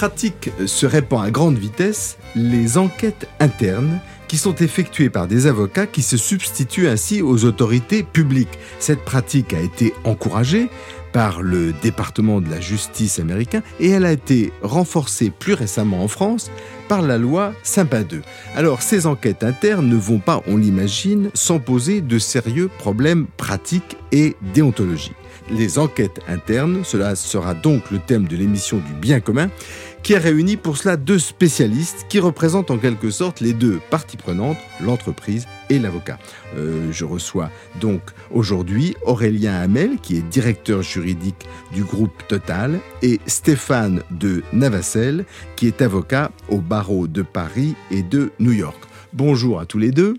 pratique se répand à grande vitesse, les enquêtes internes qui sont effectuées par des avocats qui se substituent ainsi aux autorités publiques. Cette pratique a été encouragée par le département de la justice américain et elle a été renforcée plus récemment en France par la loi Sympa 2. Alors ces enquêtes internes ne vont pas, on l'imagine, sans poser de sérieux problèmes pratiques et déontologiques. Les enquêtes internes, cela sera donc le thème de l'émission du bien commun, qui a réuni pour cela deux spécialistes qui représentent en quelque sorte les deux parties prenantes, l'entreprise et l'avocat. Euh, je reçois donc aujourd'hui Aurélien Hamel, qui est directeur juridique du groupe Total, et Stéphane de Navacelle, qui est avocat au barreau de Paris et de New York. Bonjour à tous les deux.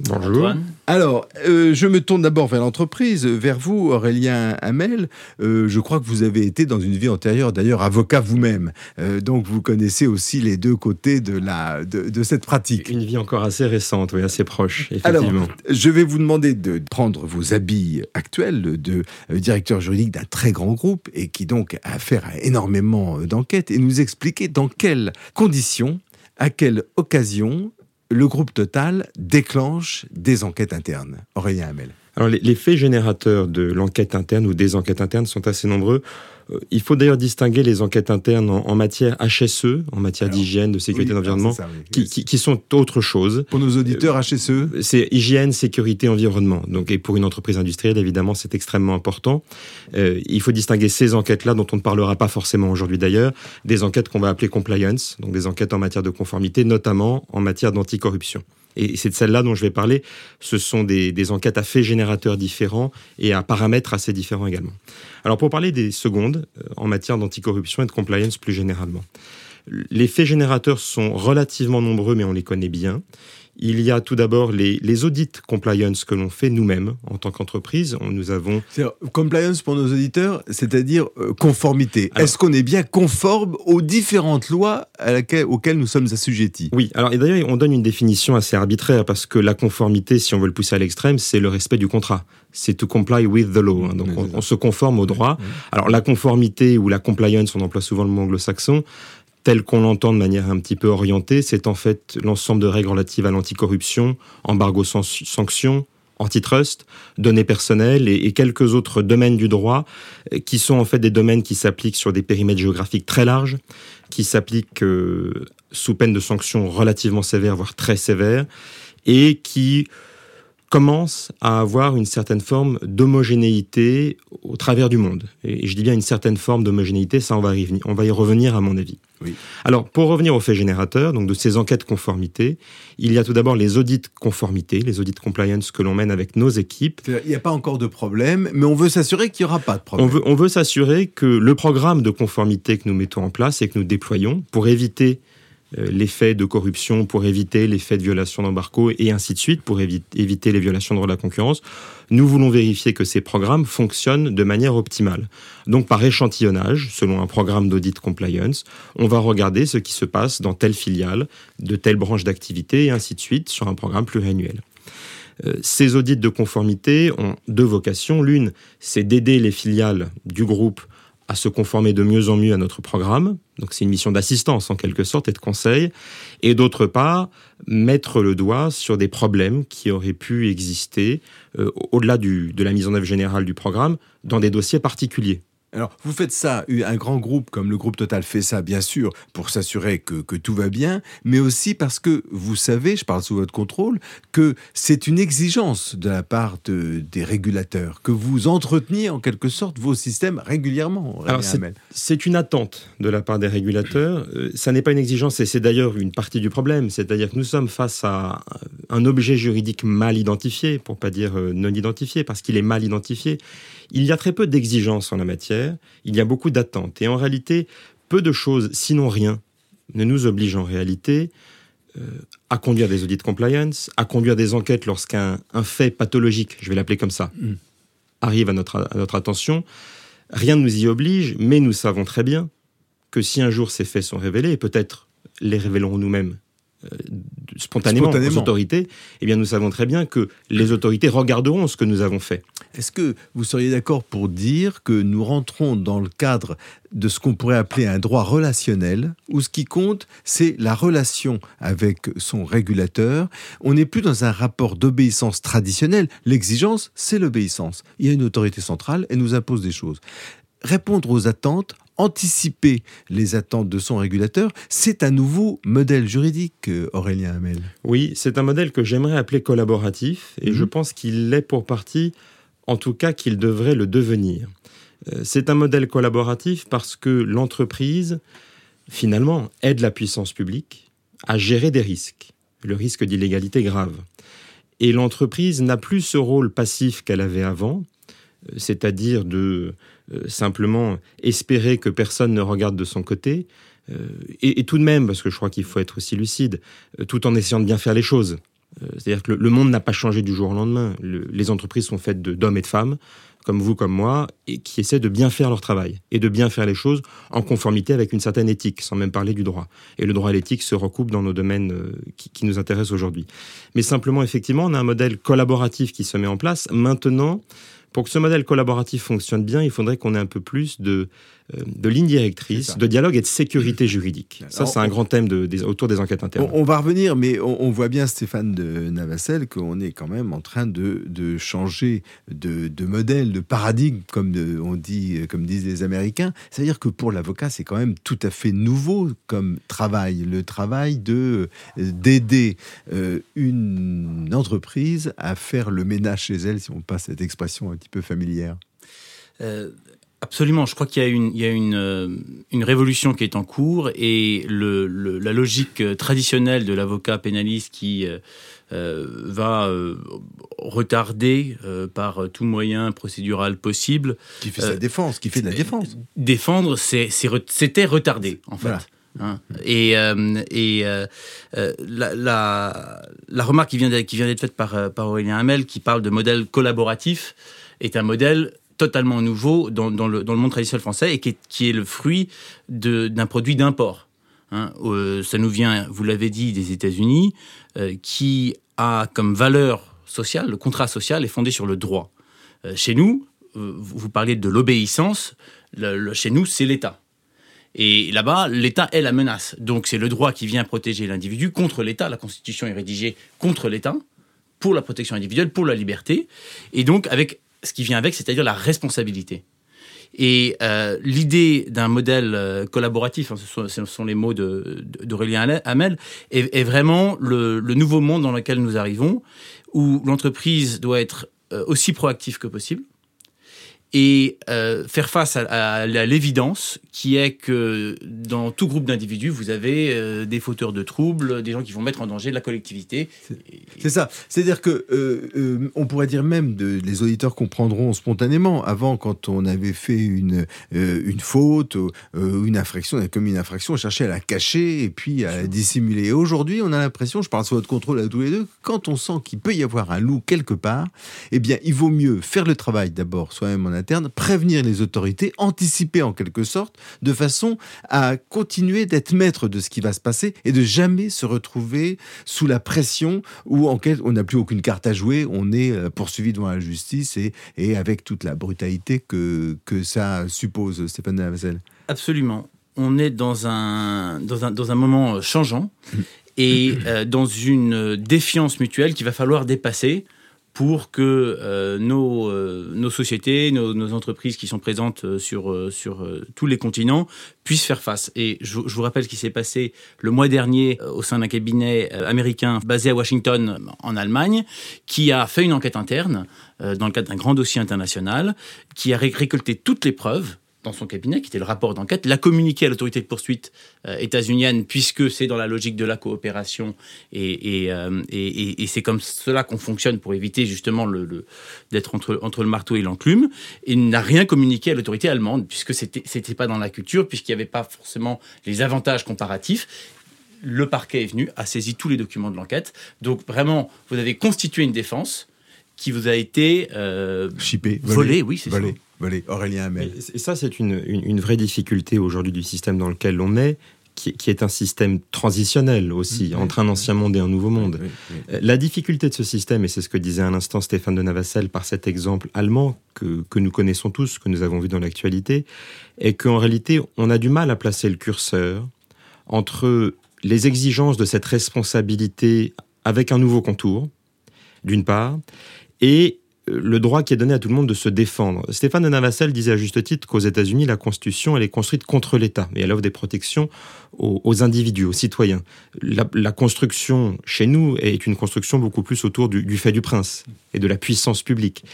Bonjour. Alors, euh, je me tourne d'abord vers l'entreprise, vers vous, Aurélien Hamel. Euh, je crois que vous avez été dans une vie antérieure, d'ailleurs, avocat vous-même. Euh, donc, vous connaissez aussi les deux côtés de, la, de, cette pratique. Une vie encore assez récente, oui, assez proche, effectivement. Alors, je vais vous demander de prendre vos habits actuels de directeur juridique d'un très grand groupe et qui donc a affaire à énormément d'enquêtes et nous expliquer dans quelles conditions, à quelle occasion le groupe Total déclenche des enquêtes internes. Aurélien Hamel. Alors les, faits générateurs de l'enquête interne ou des enquêtes internes sont assez nombreux. Euh, il faut d'ailleurs distinguer les enquêtes internes en, matière HSE, en matière d'hygiène, de sécurité d'environnement, qui, sont autre chose. Pour nos auditeurs, HSE euh, C'est hygiène, sécurité, environnement. Donc, et pour une entreprise industrielle, évidemment, c'est extrêmement important. Euh, il faut distinguer ces enquêtes-là, dont on ne parlera pas forcément aujourd'hui d'ailleurs, des enquêtes qu'on va appeler compliance, donc des enquêtes en matière de conformité, notamment en matière d'anticorruption et c'est de celle-là dont je vais parler. Ce sont des, enquêtes à faits générateurs différents et à paramètres assez différents également. Alors pour parler des secondes, euh, en matière d'anticorruption et de compliance plus généralement. Les faits générateurs sont relativement nombreux, mais on les connaît bien. Il y a tout d'abord les, audits compliance que l'on fait nous-mêmes en tant qu'entreprise. Nous avons compliance pour nos auditeurs, c'est-à-dire euh, conformité. Est-ce qu'on est bien conforme aux différentes lois auxquelles nous sommes assujettis? Oui. Alors et d'ailleurs, on donne une définition assez arbitraire parce que la conformité, si on veut le pousser à l'extrême, c'est le respect du contrat. C'est to comply with the law. Hein. Donc on, se conforme au droit. Alors la conformité ou la compliance, on emploie souvent le mot anglo-saxon tel qu'on l'entend de manière un petit peu orientée, c'est en fait l'ensemble de règles relatives à l'anticorruption, embargo sanctions, antitrust, données personnelles et, quelques autres domaines du droit euh, qui sont en fait des domaines qui s'appliquent sur des périmètres géographiques très larges, qui s'appliquent euh, sous peine de sanctions relativement sévères, voire très sévères, et qui commence à avoir une certaine forme d'homogénéité au travers du monde. Et je dis bien une certaine forme d'homogénéité, ça on va, y, on va y revenir à mon avis. Oui. Alors pour revenir aux faits générateurs, donc de ces enquêtes conformité, il y a tout d'abord les audits conformité, les audits compliance que l'on mène avec nos équipes. Il n'y a pas encore de problème, mais on veut s'assurer qu'il n'y aura pas de problème. On veut, on veut s'assurer que le programme de conformité que nous mettons en place et que nous déployons pour éviter les faits de corruption pour éviter les faits de violation d'embargo et ainsi de suite pour éviter les violations de la concurrence. Nous voulons vérifier que ces programmes fonctionnent de manière optimale. Donc par échantillonnage, selon un programme d'audit compliance, on va regarder ce qui se passe dans telle filiale, de telle branche d'activité et ainsi de suite sur un programme pluriannuel. Euh, ces audits de conformité ont deux vocations. L'une, c'est d'aider les filiales du groupe à se conformer de mieux en mieux à notre programme. Donc c'est une mission d'assistance en quelque sorte et de conseil. Et d'autre part, mettre le doigt sur des problèmes qui auraient pu exister euh, au-delà de la mise en œuvre générale du programme dans des dossiers particuliers. Alors, vous faites ça, un grand groupe comme le groupe Total fait ça, bien sûr, pour s'assurer que, tout va bien, mais aussi parce que vous savez, je parle sous votre contrôle, que c'est une exigence de la part des régulateurs, que vous entreteniez en quelque sorte vos systèmes régulièrement. Alors, c'est une attente de la part des régulateurs. Euh, ça n'est pas une exigence, et c'est d'ailleurs une partie du problème. C'est-à-dire que nous sommes face à un objet juridique mal identifié, pour pas dire euh, non identifié, parce qu'il est mal identifié. Il y a très peu d'exigences en la matière, il y a beaucoup d'attentes. Et en réalité, peu de choses, sinon rien, ne nous obligent en réalité à conduire des audits compliance, à conduire des enquêtes lorsqu'un fait pathologique, je vais l'appeler comme ça, mm. arrive à notre, à notre attention. Rien ne nous y oblige, mais nous savons très bien que si un jour ces faits sont révélés, et peut-être les révélerons nous-mêmes euh, spontanément, aux autorités, eh bien nous savons très bien que les autorités regarderont ce que nous avons fait. Est-ce que vous seriez d'accord pour dire que nous rentrons dans le cadre de ce qu'on pourrait appeler un droit relationnel, où ce qui compte, c'est la relation avec son régulateur? On n'est plus dans un rapport d'obéissance traditionnelle. L'exigence, c'est l'obéissance. Il y a une autorité centrale, elle nous impose des choses. Répondre aux attentes anticiper les attentes de son régulateur, c'est un nouveau modèle juridique, Aurélien Hamel. Oui, c'est un modèle que j'aimerais appeler collaboratif, et je mhm. pense qu'il l'est pour partie, en tout cas qu'il devrait le devenir. Euh, c'est un modèle collaboratif parce que l'entreprise, finalement, aide la puissance publique à gérer des risques, le risque d'illégalité grave. Et l'entreprise n'a plus ce rôle passif qu'elle avait avant, euh, c'est-à-dire de euh, simplement espérer que personne ne regarde de son côté, et, tout de même, parce que je crois qu'il faut être aussi lucide, tout en essayant de bien faire les choses. C'est-à-dire que le, monde n'a pas changé du jour au lendemain. les entreprises sont faites d'hommes et de femmes, comme vous, comme moi, et qui essaient de bien faire leur travail et de bien faire les choses en conformité avec une certaine éthique, sans même parler du droit. Et le droit et l'éthique se recoupent dans nos domaines qui, qui nous intéressent aujourd'hui. Mais simplement, effectivement, on a un modèle collaboratif qui se met en place. Maintenant, pour que ce modèle collaboratif fonctionne bien, il faudrait qu'on ait un peu plus de, euh, de lignes directrices, de dialogue et de sécurité juridique. Ça, c'est un grand thème de, autour des enquêtes internes. On, va revenir, mais on, voit bien, Stéphane de Navacel, qu'on est quand même en train de, de changer de, de, modèle, de paradigme, comme on dit, comme disent les Américains. C'est-à-dire que pour l'avocat, c'est quand même tout à fait nouveau comme travail, le travail de d'aider euh, une entreprise à faire le ménage chez elle, si on passe cette expression un petit peu familière. Euh, Absolument, je crois qu'il y a, une, il y a une, euh, une, révolution qui est en cours et le, la logique traditionnelle de l'avocat pénaliste qui euh, va retarder par tout moyen procédural possible. Qui fait sa défense, qui fait de la défense. Défendre, c'était retarder, en fait. Hein. Et, et la, la, la, remarque qui vient d'être faite par, par Aurélien Hamel, qui parle de modèle collaboratif, est un modèle totalement nouveau dans, le, monde traditionnel français et qui est, le fruit d'un produit d'import. Hein. Euh, ça nous vient, vous l'avez dit, des États-Unis, euh, qui a comme valeur sociale, le contrat social est fondé sur le droit. Euh, chez nous, vous parliez de l'obéissance, chez nous, c'est l'État. Et là-bas, l'État est la menace. Donc c'est le droit qui vient protéger l'individu contre l'État. La Constitution est rédigée contre l'État, pour la protection individuelle, pour la liberté. Et donc avec ce qui vient avec, c'est-à-dire la responsabilité. Et euh, l'idée d'un modèle euh, collaboratif, hein, ce, sont, les mots d'Aurélien Hamel, est, vraiment le, nouveau monde dans lequel nous arrivons, où l'entreprise doit être euh, aussi proactive que possible, et euh, faire face à, l'évidence qui est que dans tout groupe d'individus, vous avez euh, des fauteurs de troubles, des gens qui vont mettre en danger la collectivité. C'est ça. C'est-à-dire que euh, on pourrait dire même de les auditeurs comprendront spontanément. Avant, quand on avait fait une une faute ou une infraction, on avait commis une infraction, on cherchait à la cacher et puis à la dissimuler. Aujourd'hui, on a l'impression, je parle sous votre contrôle à tous les deux, quand on sent qu'il peut y avoir un loup quelque part, eh bien, il vaut mieux faire le travail d'abord soi-même en interne, prévenir les autorités, anticiper en quelque sorte, de façon à continuer d'être maître de ce qui va se passer et de jamais se retrouver sous la pression où en on n'a plus aucune carte à jouer, on est euh, poursuivi devant la justice et, et avec toute la brutalité que, que ça suppose, Stéphane Navazel. Absolument. On est dans un, dans un, dans un moment changeant et euh, dans une défiance mutuelle qu'il va falloir dépasser pour que euh, nos, euh, nos, sociétés, nos, entreprises qui sont présentes euh, sur, sur tous les continents puissent faire face. Et je, vous rappelle ce qui s'est passé le mois dernier au sein d'un cabinet américain basé à Washington, en Allemagne, qui a fait une enquête interne dans le cadre d'un grand dossier international, qui a récolté toutes les preuves dans son cabinet, qui était le rapport d'enquête, l'a communiqué à l'autorité de poursuite euh, états-unienne, puisque c'est dans la logique de la coopération, et, euh, et, et, c'est comme cela qu'on fonctionne pour éviter justement le, d'être entre, entre le marteau et l'enclume, et n'a rien communiqué à l'autorité allemande, puisque c'était, c'était pas dans la culture, puisqu'il n'y avait pas forcément les avantages comparatifs. le parquet est venu, a saisi tous les documents de l'enquête. Donc vraiment, vous avez constitué une défense qui vous a été euh, Chippé, volée, oui, c'est ça. Volé, Aurélien Hamel. Et ça, c'est une, une, vraie difficulté aujourd'hui du système dans lequel on est. Qui, qui, est un système transitionnel aussi, entre un ancien monde et un nouveau monde. La difficulté de ce système, et c'est ce que disait à l'instant Stéphane de Navassel par cet exemple allemand que, que nous connaissons tous, que nous avons vu dans l'actualité, est qu'en réalité, on a du mal à placer le curseur entre les exigences de cette responsabilité avec un nouveau contour, d'une part, et le droit qui est donné à tout le monde de se défendre. Stéphane de Navassel disait à juste titre qu'aux États-Unis, la Constitution, elle est construite contre l'État et elle offre des protections aux, individus, aux citoyens. La, construction chez nous est une construction beaucoup plus autour du, du fait du prince et de la puissance publique.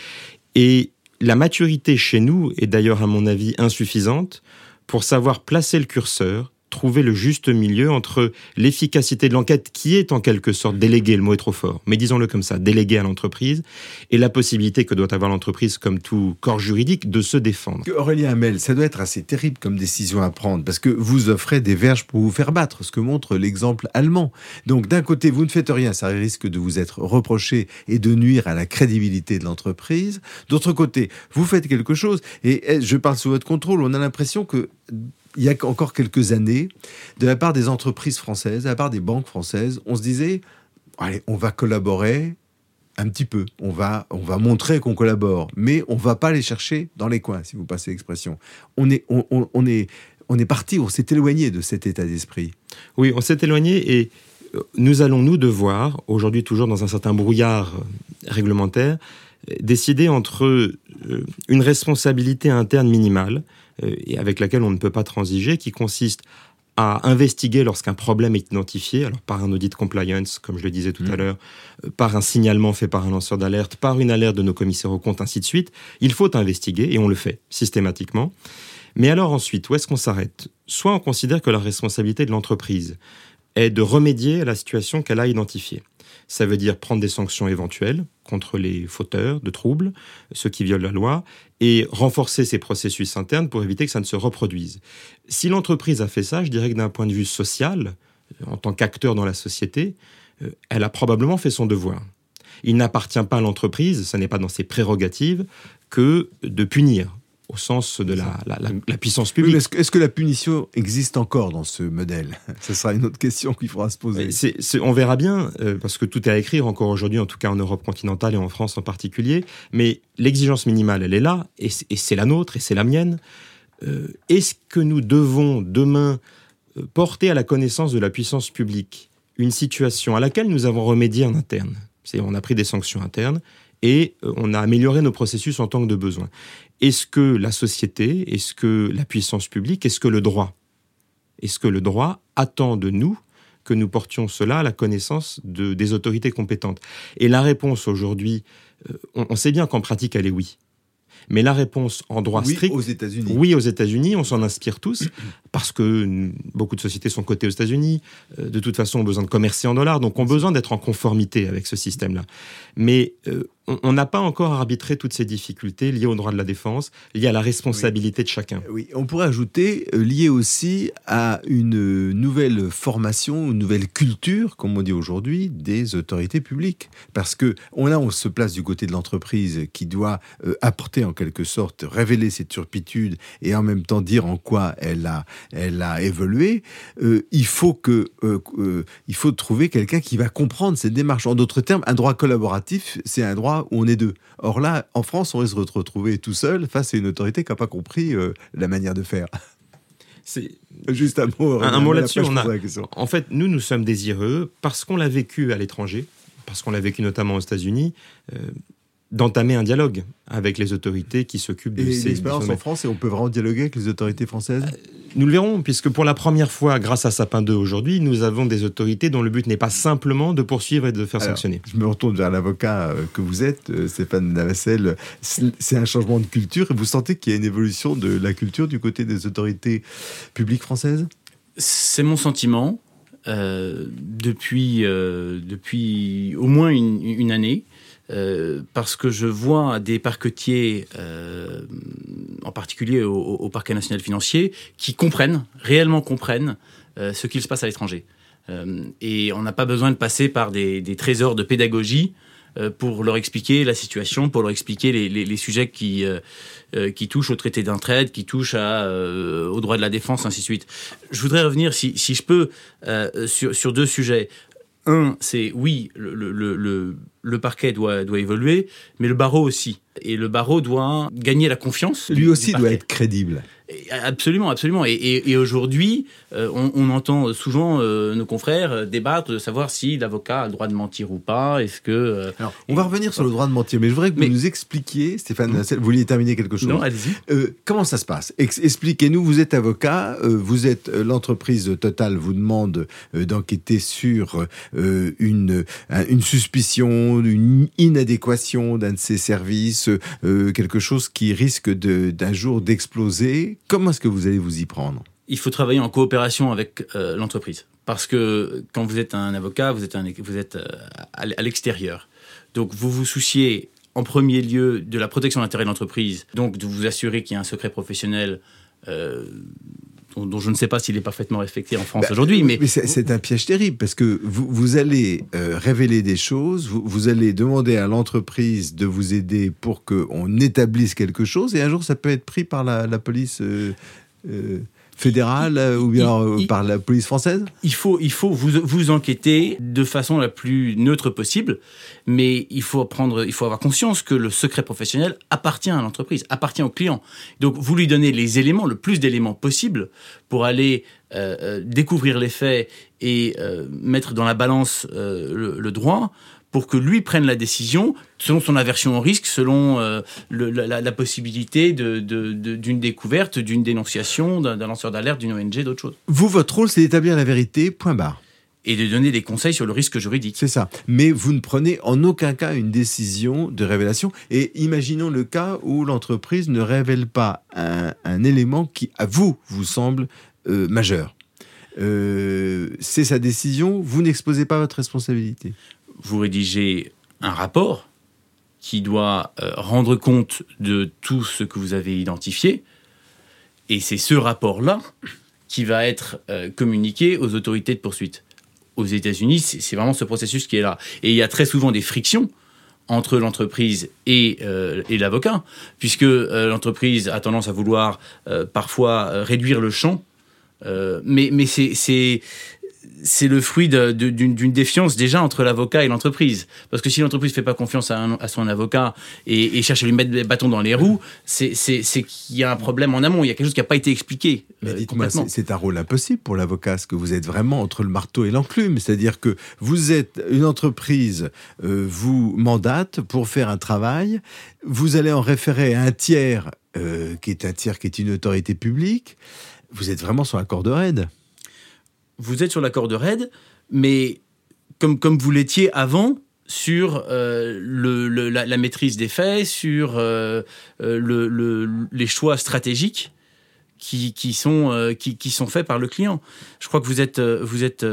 Et la maturité chez nous est d'ailleurs, à mon avis, insuffisante pour savoir placer le curseur trouver le juste milieu entre l'efficacité de l'enquête qui est en quelque sorte déléguée, le mot est trop fort, mais disons-le comme ça, déléguée à l'entreprise, et la possibilité que doit avoir l'entreprise comme tout corps juridique de se défendre. Aurélien Hamel, ça doit être assez terrible comme décision à prendre, parce que vous offrez des verges pour vous faire battre, ce que montre l'exemple allemand. Donc d'un côté, vous ne faites rien, ça risque de vous être reproché et de nuire à la crédibilité de l'entreprise. D'autre côté, vous faites quelque chose, et eh, je parle sous votre contrôle, on a l'impression que il y a encore quelques années, de la part des entreprises françaises, de la part des banques françaises, on se disait, allez, on va collaborer un petit peu, on va, on va montrer qu'on collabore, mais on va pas les chercher dans les coins, si vous passez l'expression. On est, on, est, on est parti, on s'est éloigné de cet état d'esprit. Oui, on s'est éloigné et euh, nous allons nous devoir, aujourd'hui toujours dans un certain brouillard réglementaire, décider entre une responsabilité interne minimale, euh, et avec laquelle on ne peut pas transiger, qui consiste à investiguer lorsqu'un problème est identifié, alors par un audit compliance, comme je le disais tout à mmh. l'heure, euh, par un signalement fait par un lanceur d'alerte, par une alerte de nos commissaires aux comptes, ainsi de suite. Il faut investiguer et on le fait systématiquement. Mais alors ensuite, où est-ce qu'on s'arrête? Soit on considère que la responsabilité de l'entreprise est de remédier à la situation qu'elle a identifiée. Ça veut dire prendre des sanctions éventuelles contre les fauteurs de troubles, ceux qui violent la loi, et renforcer ses processus internes pour éviter que ça ne se reproduise. Si l'entreprise a fait ça, je dirais que d'un point de vue social, en tant qu'acteur dans la société, euh, elle a probablement fait son devoir. Il n'appartient pas à l'entreprise, ce n'est pas dans ses prérogatives, que de punir au sens de la, puissance publique. Est-ce que, la punition existe encore dans ce modèle? Ce sera une autre question qu'il faudra se poser. on verra bien, euh, parce que tout est à écrire encore aujourd'hui, en tout cas en Europe continentale et en France en particulier. Mais l'exigence minimale, elle est là, et c'est la nôtre, et c'est la mienne. Euh, est-ce que nous devons demain euh, porter à la connaissance de la puissance publique une situation à laquelle nous avons remédié en interne? C'est on a pris des sanctions internes et on a amélioré nos processus en tant que de besoin. Est-ce que la société, est-ce que la puissance publique, est-ce que le droit? Est-ce que le droit attend de nous que nous portions cela à la connaissance de, des autorités compétentes? Et la réponse aujourd'hui, euh, on, sait bien qu'en pratique, elle est oui. Mais la réponse en droit oui strict. aux États-Unis. Oui, aux États-Unis, on s'en inspire tous, parce que beaucoup de sociétés sont cotées aux États-Unis, euh, de toute façon ont besoin de commercer en dollars, donc ont besoin d'être en conformité avec ce système-là. Mais euh, on n'a pas encore arbitré toutes ces difficultés liées au droit de la défense, liées à la responsabilité de chacun. Oui, on pourrait ajouter euh, liées aussi à une nouvelle formation, une nouvelle culture, comme on dit aujourd'hui, des autorités publiques. Parce que là, on se place du côté de l'entreprise qui doit euh, apporter en quelque sorte, révéler ses turpitudes et en même temps dire en quoi elle a, elle a évolué. Euh, il faut que, il faut trouver quelqu'un qui va comprendre cette démarche. En d'autres termes, un droit collaboratif, c'est un droit où on est deux. Or là, en France, on risque de se retrouver tout seul face à une autorité qui n'a pas compris euh, la manière de faire. C'est juste un mot. Un, mot là-dessus. En fait, nous, nous sommes désireux parce qu'on l'a vécu à l'étranger, parce qu'on l'a vécu notamment aux États-Unis. Euh, d'entamer un dialogue avec les autorités qui s'occupent de et ces l'expérience en France et on peut vraiment dialoguer avec les autorités françaises? Euh, Nous le verrons, puisque pour la première fois, grâce à Sapin 2 aujourd'hui, nous avons des autorités dont le but n'est pas simplement de poursuivre et de faire sanctionner. Je me retourne vers l'avocat euh, que vous êtes, euh, Stéphane Navassel. C'est un changement de culture et vous sentez qu'il y a une évolution de la culture du côté des autorités publiques françaises? C'est mon sentiment. depuis, depuis au moins une année. Euh, parce que je vois des parquetiers, euh, en particulier au, parquet national financier, qui comprennent, réellement comprennent ce qu'il se passe à l'étranger. et on n'a pas besoin de passer par des, trésors de pédagogie pour leur expliquer la situation, pour leur expliquer les, sujets qui, qui touchent au traité d'entraide, qui touchent à, au droit de la défense, ainsi de suite. Je voudrais revenir, si, je peux, sur, deux sujets. Un, c'est oui, le, le parquet doit, doit évoluer, mais le barreau aussi. Et le barreau doit gagner la confiance. Lui aussi doit être crédible. Absolument, absolument. Et, aujourd'hui, euh, on, entend souvent euh, nos confrères euh, débattre de savoir si l'avocat a le droit de mentir ou pas. Est-ce que Alors, on va revenir sur le droit de mentir, mais je voudrais que vous nous expliquiez, Stéphane mmh. vous vouliez terminer quelque chose Non, allez-y. comment ça se passe? Expliquez-nous. Vous êtes avocat, vous êtes l'entreprise Total vous demande d'enquêter sur une une suspicion, une inadéquation d'un de ses services, quelque chose qui risque d'un jour d'exploser Comment est-ce que vous allez vous y prendre? Il faut travailler en coopération avec euh, l'entreprise. Parce que quand vous êtes un avocat, vous êtes, vous êtes euh, à l'extérieur. Donc vous vous souciez en premier lieu de la protection de l'intérêt de l'entreprise, donc de vous assurer qu'il y a un secret professionnel euh, dont, je ne sais pas s'il est parfaitement respecté en France bah, aujourd'hui. Mais, c'est un piège terrible parce que vous, vous allez euh, révéler des choses, vous, vous allez demander à l'entreprise de vous aider pour qu'on établisse quelque chose, et un jour ça peut être pris par la, police. Euh, euh, fédérale euh, ou bien euh, par la police française? Il faut, il faut vous, vous enquêter de façon la plus neutre possible, mais il faut, prendre, il faut avoir conscience que le secret professionnel appartient à l'entreprise, appartient au client. Donc vous lui donnez les éléments, le plus d'éléments possible pour aller euh, découvrir les faits et mettre dans la balance le, droit pour que lui prenne la décision selon son aversion au risque, selon euh, la, possibilité d'une de, découverte, d'une dénonciation, d'un lanceur d'alerte, d'une ONG, d'autres choses. Vous, votre rôle, c'est d'établir la vérité, point barre. Et de donner des conseils sur le risque juridique. C'est ça. Mais vous ne prenez en aucun cas une décision de révélation. Et imaginons le cas où l'entreprise ne révèle pas un, élément qui, à vous, vous semble euh, majeur. Euh, c'est sa décision, vous n'exposez pas votre responsabilité vous rédigez un rapport qui doit euh, rendre compte de tout ce que vous avez identifié. Et c'est ce rapport-là qui va être euh, communiqué aux autorités de poursuite. Aux États-Unis, c'est vraiment ce processus qui est là. Et il y a très souvent des frictions entre l'entreprise et, euh, l'avocat, puisque l'entreprise a tendance à vouloir parfois réduire le champ. mais mais c'est c'est le fruit d'une défiance déjà entre l'avocat et l'entreprise. Parce que si l'entreprise ne fait pas confiance à, son avocat et, cherche à lui mettre des bâtons dans les roues, c'est qu'il y a un problème en amont, il y a quelque chose qui n'a pas été expliqué. Mais dites-moi, c'est un rôle impossible pour l'avocat, parce que vous êtes vraiment entre le marteau et l'enclume. C'est-à-dire que vous êtes une entreprise, euh, vous mandate pour faire un travail, vous allez en référer à un tiers, euh, qui est un tiers qui est une autorité publique, vous êtes vraiment sur un corde raide vous êtes sur la corde raide, mais comme, comme vous l'étiez avant sur euh, la, maîtrise des faits, sur euh, euh, le, les choix stratégiques qui, sont, qui, sont faits par le client. Je crois que vous êtes, vous êtes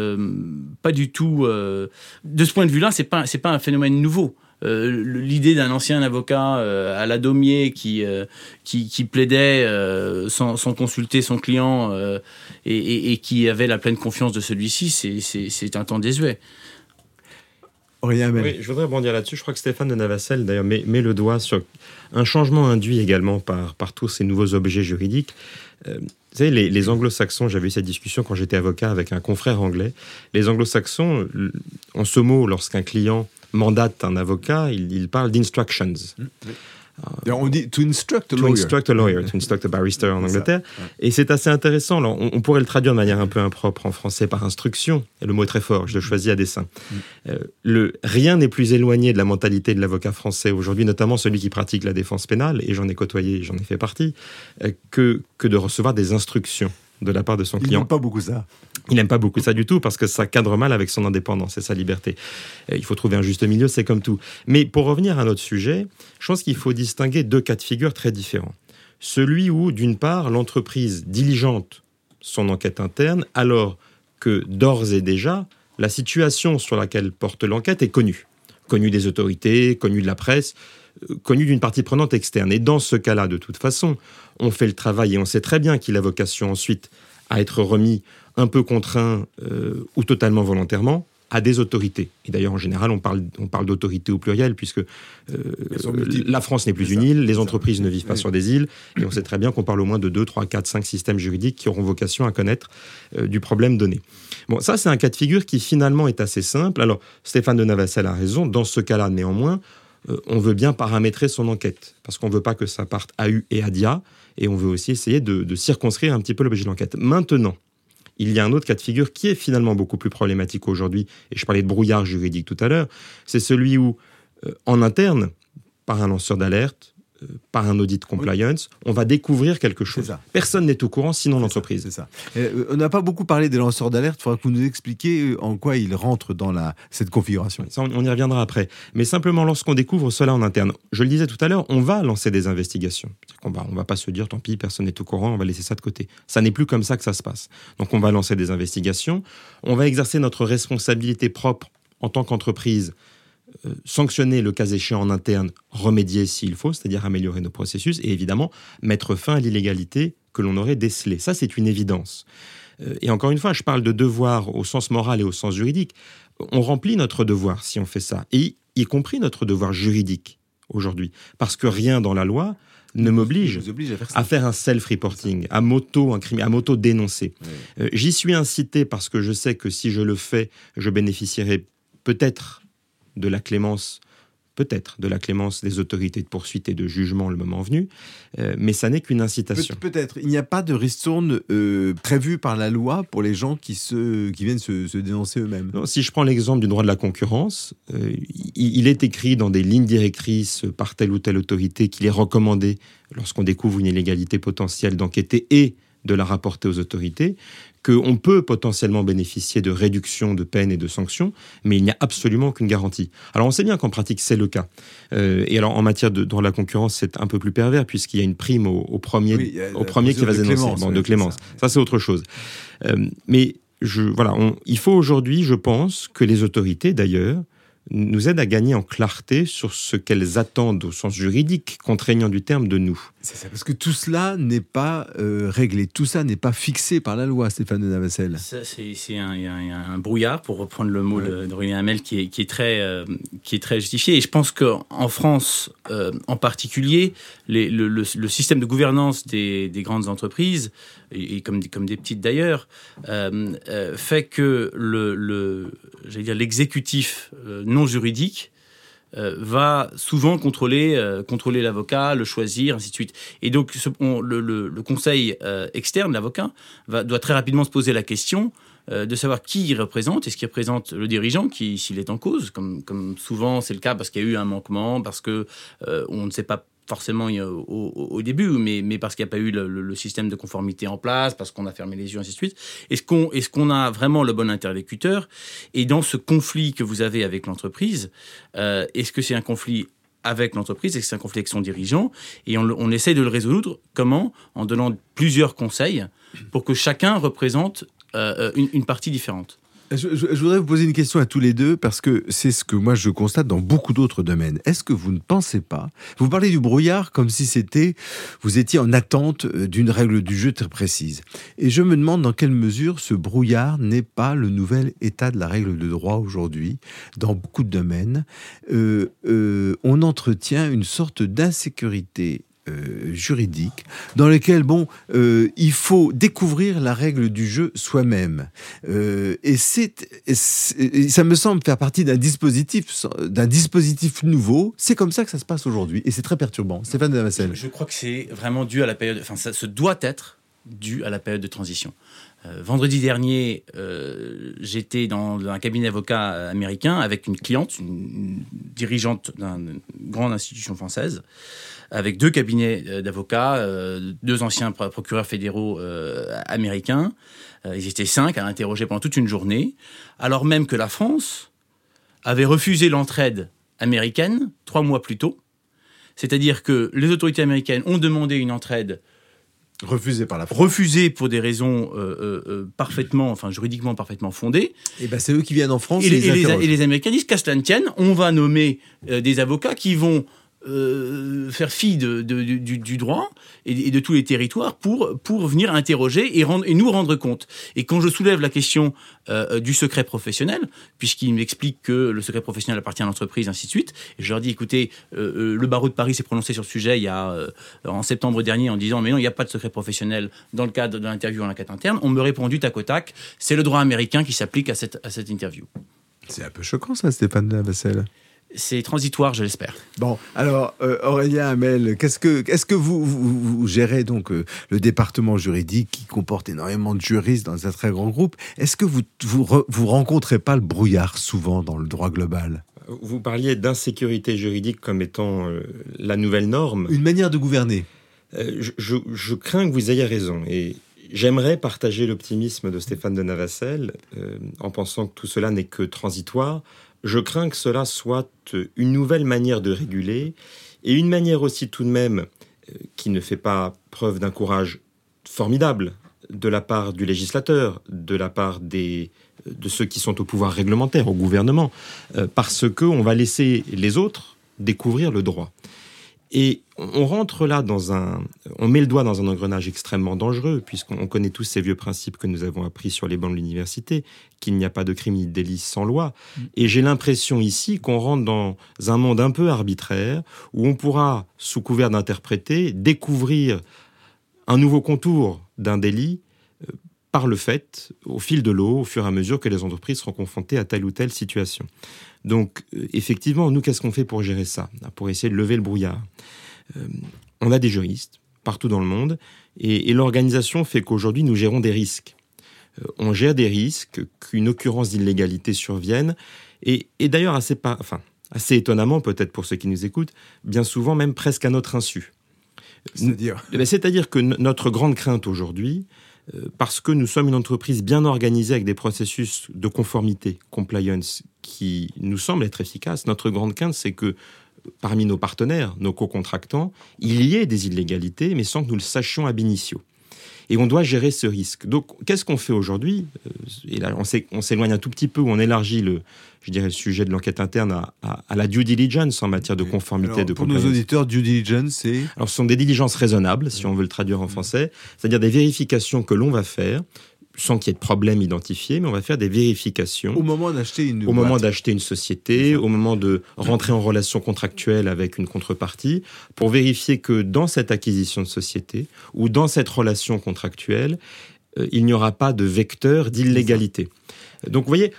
pas du tout... de ce point de vue-là, c'est pas, c'est pas un phénomène nouveau. Euh, l'idée d'un ancien avocat euh, à la Daumier qui, euh, qui, qui, plaidait sans, sans, consulter son client et, et, qui avait la pleine confiance de celui-ci, c'est un temps désuet. Oui, je voudrais rebondir là-dessus. Je crois que Stéphane de Navacelle, d'ailleurs, met, met, le doigt sur un changement induit également par, par tous ces nouveaux objets juridiques. vous savez, les, les anglo-saxons, j'avais eu cette discussion quand j'étais avocat avec un confrère anglais. Les anglo-saxons, en ce mot, lorsqu'un client mandate un avocat, il, parle d'instructions. Euh, on dit to instruct a lawyer. To instruct a lawyer, to instruct a barrister en Angleterre. Et c'est assez intéressant. on, pourrait le traduire de manière un peu impropre en français par instruction. Et le mot est très fort, je le choisis à dessein. Mm. Euh, le, rien n'est plus éloigné de la mentalité de l'avocat français aujourd'hui, notamment celui qui pratique la défense pénale, et j'en ai côtoyé, j'en ai fait partie, euh, que, que de recevoir des instructions de la part de son client. Il pas beaucoup ça. Il n'aime pas beaucoup ça du tout parce que ça cadre mal avec son indépendance et sa liberté. Il faut trouver un juste milieu, c'est comme tout. Mais pour revenir à notre sujet, je pense qu'il faut distinguer deux cas de figure très différents. Celui où, d'une part, l'entreprise diligente son enquête interne, alors que d'ores et déjà, la situation sur laquelle porte l'enquête est connue. Connue des autorités, connue de la presse, euh, connue d'une partie prenante externe. Et dans ce cas-là, de toute façon, on fait le travail et on sait très bien qu'il a vocation ensuite à être remis un peu contraint ou totalement volontairement à des autorités. Et d'ailleurs, en général, on parle, on parle d'autorité au pluriel, puisque euh, la France n'est plus une île, les entreprises ne vivent pas sur des îles, et on sait très bien qu'on parle au moins de 2, 3, 4, 5 systèmes juridiques qui auront vocation à connaître euh, du problème donné. Bon, ça, c'est un cas de figure qui finalement est assez simple. Alors, Stéphane de Navassel a raison. Dans ce cas-là, néanmoins, euh, on veut bien paramétrer son enquête, parce qu'on ne veut pas que ça parte à U et à DIA, et on veut aussi essayer de, circonscrire un petit peu l'objet de l'enquête. Maintenant, il y a un autre cas de figure qui est finalement beaucoup plus problématique aujourd'hui, et je parlais de brouillard juridique tout à l'heure, c'est celui où, euh, en interne, par un lanceur d'alerte, par un audit compliance, on va découvrir quelque chose. Personne n'est au courant, sinon l'entreprise. C'est ça. Euh, on n'a pas beaucoup parlé des lanceurs d'alerte. Il faudra que vous nous expliquiez euh, en quoi ils rentrent dans la, cette configuration. on, y reviendra après. Mais simplement, lorsqu'on découvre cela en interne, je le disais tout à l'heure, on va lancer des investigations. On va, on va pas se dire, tant pis, personne n'est au courant, on va laisser ça de côté. Ça n'est plus comme ça que ça se passe. Donc, on va lancer des investigations. On va exercer notre responsabilité propre en tant qu'entreprise euh, sanctionner le cas échéant en interne, remédier s'il faut, c'est-à-dire améliorer nos processus, et évidemment mettre fin à l'illégalité que l'on aurait décelée. Ça, c'est une évidence. Euh, et encore une fois, je parle de devoir au sens moral et au sens juridique. On remplit notre devoir si on fait ça, et y compris notre devoir juridique aujourd'hui, parce que rien dans la loi ne m'oblige à, faire un self-reporting, à m'auto-dénoncer. Euh, j'y suis incité parce que je sais que si je le fais, je bénéficierai peut-être de la clémence peut-être de la clémence des autorités de poursuite et de jugement le moment venu, euh, mais ça n'est qu'une incitation. peut-être. Il n'y a pas de ristourne euh, prévue par la loi pour les gens qui, se, qui viennent se, dénoncer eux-mêmes. Si je prends l'exemple du droit de la concurrence, euh, il, est écrit dans des lignes directrices par telle ou telle autorité qu'il est recommandé, lorsqu'on découvre une illégalité potentielle, d'enquêter et de la rapporter aux autorités qu'on peut potentiellement bénéficier de réductions de peines et de sanctions, mais il n'y a absolument aucune garantie. Alors on sait bien qu'en pratique c'est le cas. Euh, et alors en matière de la concurrence, c'est un peu plus pervers puisqu'il y a une prime au, premier, au premier qui va se dénoncer, de clémence. Ça, c'est autre chose. Euh, mais je, voilà, il faut aujourd'hui, je pense, que les autorités d'ailleurs nous aident à gagner en clarté sur ce qu'elles attendent au sens juridique, contraignant du terme, de nous. C'est ça, parce que tout cela n'est pas euh, réglé, tout ça n'est pas fixé par la loi, Stéphane de Navassel. C'est un, un, brouillard, pour reprendre le mot de d'Aurélien Hamel, qui est, qui, est très, euh, qui est très justifié. Et je pense qu'en France, euh, en particulier, les, le, le, système de gouvernance des, des grandes entreprises, et, comme, comme des petites d'ailleurs, fait que le, le l'exécutif non juridique euh, va souvent contrôler, euh, contrôler l'avocat, le choisir, ainsi de suite. Et donc, le, conseil euh, externe, l'avocat, doit très rapidement se poser la question de savoir qui il représente. Est-ce qu'il représente le dirigeant, qui, s'il est en cause, comme, comme souvent c'est le cas parce qu'il y a eu un manquement, parce que on ne sait pas forcément au, début, mais, mais parce qu'il n'y a pas eu le, système de conformité en place, parce qu'on a fermé les yeux, ainsi de suite. Est-ce qu'on est a vraiment le bon interlocuteur? Et dans ce conflit que vous avez avec l'entreprise, euh, est-ce que c'est un conflit avec l'entreprise? Est-ce que c'est un conflit avec son dirigeant? Et on, on essaie de le résoudre. Comment? En donnant plusieurs conseils pour que chacun représente euh, une, une partie différente. Je, voudrais vous poser une question à tous les deux parce que c'est ce que moi je constate dans beaucoup d'autres domaines. Est-ce que vous ne pensez pas Vous parlez du brouillard comme si c'était vous étiez en attente euh, d'une règle du jeu très précise. Et je me demande dans quelle mesure ce brouillard n'est pas le nouvel état de la règle de droit aujourd'hui dans beaucoup de domaines. Euh, euh, on entretient une sorte d'insécurité euh, juridique dans lesquels bon euh, il faut découvrir la règle du jeu soi-même. Euh, et c'est ça me semble faire partie d'un dispositif d'un dispositif nouveau. C'est comme ça que ça se passe aujourd'hui et c'est très perturbant. Stéphane Damassel je crois que c'est vraiment dû à la période enfin ça se doit être dû à la période de transition vendredi dernier, j'étais dans un cabinet d'avocats américain avec une cliente, une dirigeante d'une grande institution française, avec deux cabinets euh, d'avocats, euh, deux anciens procureurs fédéraux euh, américains. ils étaient cinq à interroger pendant toute une journée, alors même que la France avait refusé l'entraide américaine trois mois plus tôt. C'est-à-dire que les autorités américaines ont demandé une entraide refusée par la France. Refusée pour des raisons parfaitement, enfin juridiquement parfaitement fondées. Et ben c'est eux qui viennent en France. Et, les, et les, Américains disent qu'à cela tienne, on va nommer des avocats qui vont euh, faire fi du, droit et, de tous les territoires pour, venir interroger et, nous rendre compte. Et quand je soulève la question euh, du secret professionnel, puisqu'il m'explique que le secret professionnel appartient à l'entreprise, ainsi de suite, et je leur dis, écoutez, euh, le barreau de Paris s'est prononcé sur le sujet il y a, en septembre dernier en disant, mais non, il n'y a pas de secret professionnel dans le cadre de l'interview en enquête interne. On me répond du tac au tac, c'est le droit américain qui s'applique à cette, interview. C'est un peu choquant ça, Stéphane Vassel c'est transitoire, je l'espère. Bon, alors euh, Aurélien Hamel, qu'est-ce que, est-ce que vous, vous, gérez donc euh, le département juridique qui comporte énormément de juristes dans un très grand groupe? Est-ce que vous vous, vous rencontrez pas le brouillard souvent dans le droit global? Vous parliez d'insécurité juridique comme étant euh, la nouvelle norme. Une manière de gouverner. Je, je, crains que vous ayez raison et J'aimerais partager l'optimisme de Stéphane de Navassel en pensant que tout cela n'est que transitoire. Je crains que cela soit une nouvelle manière de réguler et une manière aussi tout de même euh, qui ne fait pas preuve d'un courage formidable de la part du législateur, de la part des, de ceux qui sont au pouvoir réglementaire, au gouvernement, euh, parce qu'on va laisser les autres découvrir le droit. Et on rentre là dans un, on met le doigt dans un engrenage extrêmement dangereux, puisqu'on connaît tous ces vieux principes que nous avons appris sur les bancs de l'université, qu'il n'y a pas de crime ni de délit sans loi. Et j'ai l'impression ici qu'on rentre dans un monde un peu arbitraire, où on pourra, sous couvert d'interpréter, découvrir un nouveau contour d'un délit par le fait, au fil de l'eau, au fur et à mesure que les entreprises seront confrontées à telle ou telle situation. Donc, euh, effectivement, nous, qu'est-ce qu'on fait pour gérer ça? Pour essayer de lever le brouillard. Euh, on a des juristes partout dans le monde, et, l'organisation fait qu'aujourd'hui, nous gérons des risques. Euh, on gère des risques qu'une occurrence d'illégalité survienne, et, d'ailleurs, assez, enfin, assez étonnamment, peut-être pour ceux qui nous écoutent, bien souvent même presque à notre insu. C'est-à-dire? Eh ben, C'est-à-dire que notre grande crainte aujourd'hui, parce que nous sommes une entreprise bien organisée avec des processus de conformité, compliance, qui nous semblent être efficaces. Notre grande crainte, c'est que parmi nos partenaires, nos co-contractants, il y ait des illégalités, mais sans que nous le sachions ab initio. Et on doit gérer ce risque. Donc, qu'est-ce qu'on fait aujourd'hui? Euh, Et là, on s'éloigne un tout petit peu, on élargit le, je dirais, le sujet de l'enquête interne à, la due diligence en matière de conformité. de pour nos auditeurs, due diligence, c'est Alors, ce sont des diligences raisonnables, si on veut le traduire en français, c'est-à-dire des vérifications que l'on va faire sans qu'il y ait de problème identifié, mais on va faire des vérifications. Au moment d'acheter une Au moment d'acheter une société, au moment de rentrer en relation contractuelle avec une contrepartie, pour vérifier que dans cette acquisition de société ou dans cette relation contractuelle, euh, il n'y aura pas de vecteur d'illégalité. Donc vous voyez,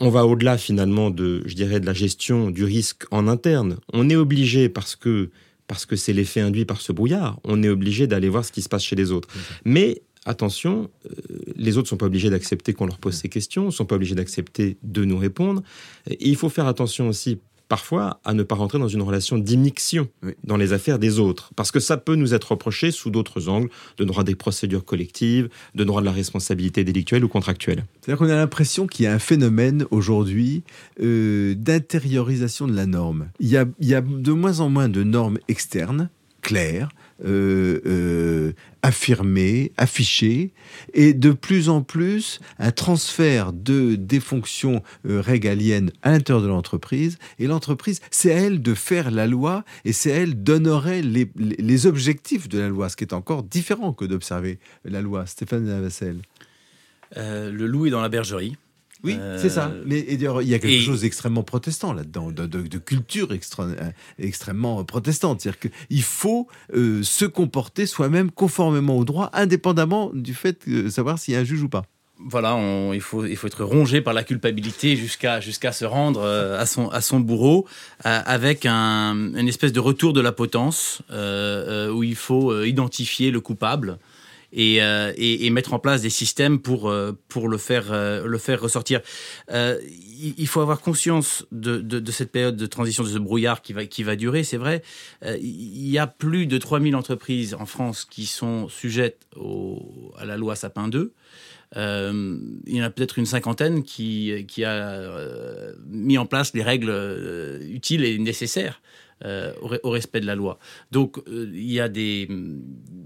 on va au-delà finalement de, je dirais, de la gestion du risque en interne. On est obligé parce que parce que c'est l'effet induit par ce brouillard, on est obligé d'aller voir ce qui se passe chez les autres. Mais attention, euh, les autres ne sont pas obligés d'accepter qu'on leur pose ces questions, ne sont pas obligés d'accepter de nous répondre. Et il faut faire attention aussi parfois à ne pas rentrer dans une relation d'immixion dans les affaires des autres, parce que ça peut nous être reproché sous d'autres angles, de droit des procédures collectives, de droit de la responsabilité délictuelle ou contractuelle. C'est-à-dire qu'on a l'impression qu'il y a un phénomène aujourd'hui euh, d'intériorisation de la norme. il y a de moins en moins de normes externes, claires, euh, euh, affirmé, affiché, et de plus en plus un transfert de des fonctions euh, régaliennes à l'intérieur de l'entreprise. Et l'entreprise, c'est à elle de faire la loi et c'est à elle d'honorer les, les, objectifs de la loi, ce qui est encore différent que d'observer la loi. Stéphane Lavasselle. le loup est dans la bergerie. Oui, c'est ça. Euh, Mais il y a quelque chose d'extrêmement protestant là-dedans, de, culture euh, extrêmement protestante. C'est-à-dire qu'il faut euh, se comporter soi-même conformément au droit, indépendamment du fait de savoir s'il y a un juge ou pas voilà, il, faut, il faut être rongé par la culpabilité jusqu'à jusqu'à se rendre à, son, à son bourreau avec un, une espèce de retour de la potence où il faut identifier le coupable euh, et, et, mettre en place des systèmes pour, euh, pour le, faire, euh, le faire ressortir. il faut avoir conscience de, de, cette période de transition, de ce brouillard qui va, qui va durer, c'est vrai. il y a plus de 3000 entreprises en France qui sont sujettes à la loi Sapin 2. il y en a peut-être une cinquantaine qui, qui a mis en place les règles utiles et nécessaires euh, au, respect de la loi. Donc euh, il y a des,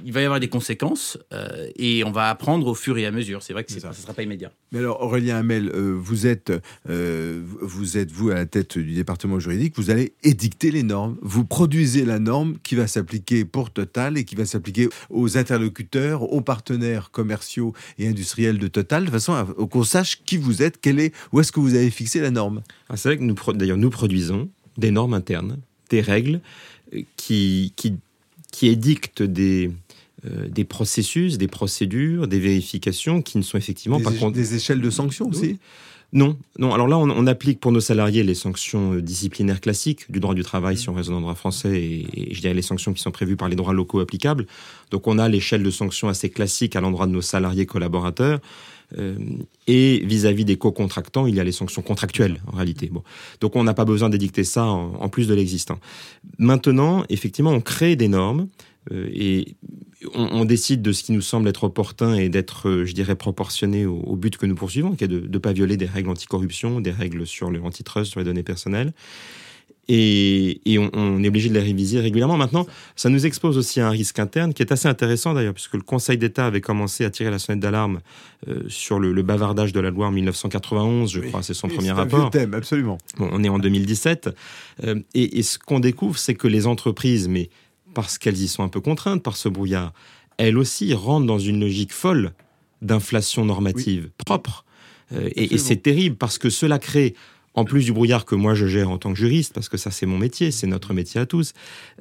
il va y avoir des conséquences euh, et on va apprendre au fur et à mesure. C'est vrai que ça ne sera pas immédiat. Mais alors Aurélien Hamel, vous êtes, vous êtes vous à la tête du département juridique. Vous allez édicter les normes. Vous produisez la norme qui va s'appliquer pour Total et qui va s'appliquer aux interlocuteurs, aux partenaires commerciaux et industriels de Total, de façon à qu'on sache qui vous êtes, quelle est, où est-ce que vous avez fixé la norme. Ah, c'est vrai que nous, d'ailleurs, nous produisons des normes internes des règles qui, qui, qui édictent des, euh, des processus, des procédures, des vérifications qui ne sont effectivement pas... Des, des échelles de sanctions aussi? Non, non. Alors là, on, applique pour nos salariés les sanctions euh, disciplinaires classiques du droit du travail si on raisonne en droit français et, je dirais les sanctions qui sont prévues par les droits locaux applicables. Donc on a l'échelle de sanctions assez classique à l'endroit de nos salariés collaborateurs. Euh, et vis-à-vis des co-contractants, il y a les sanctions contractuelles en réalité. Donc on n'a pas besoin d'édicter ça en, plus de l'existant. Maintenant, effectivement, on crée des normes euh, et on, décide de ce qui nous semble être opportun et d'être, euh, je dirais, proportionné au, but que nous poursuivons, qui est de ne pas violer des règles anticorruption, des règles sur le antitrust, sur les données personnelles et, on, est obligé de les réviser régulièrement. Maintenant, ça nous expose aussi à un risque interne qui est assez intéressant d'ailleurs, puisque le Conseil d'État avait commencé à tirer la sonnette d'alarme euh, sur le, bavardage de la loi en 1991, je crois, c'est son premier rapport. Un thème, absolument. Bon, on est en 2017, euh, et, ce qu'on découvre, c'est que les entreprises, mais parce qu'elles y sont un peu contraintes par ce brouillard, elles aussi rentrent dans une logique folle d'inflation normative propre. Euh, et c'est terrible parce que cela crée en plus du brouillard que moi je gère en tant que juriste, parce que ça c'est mon métier, c'est notre métier à tous,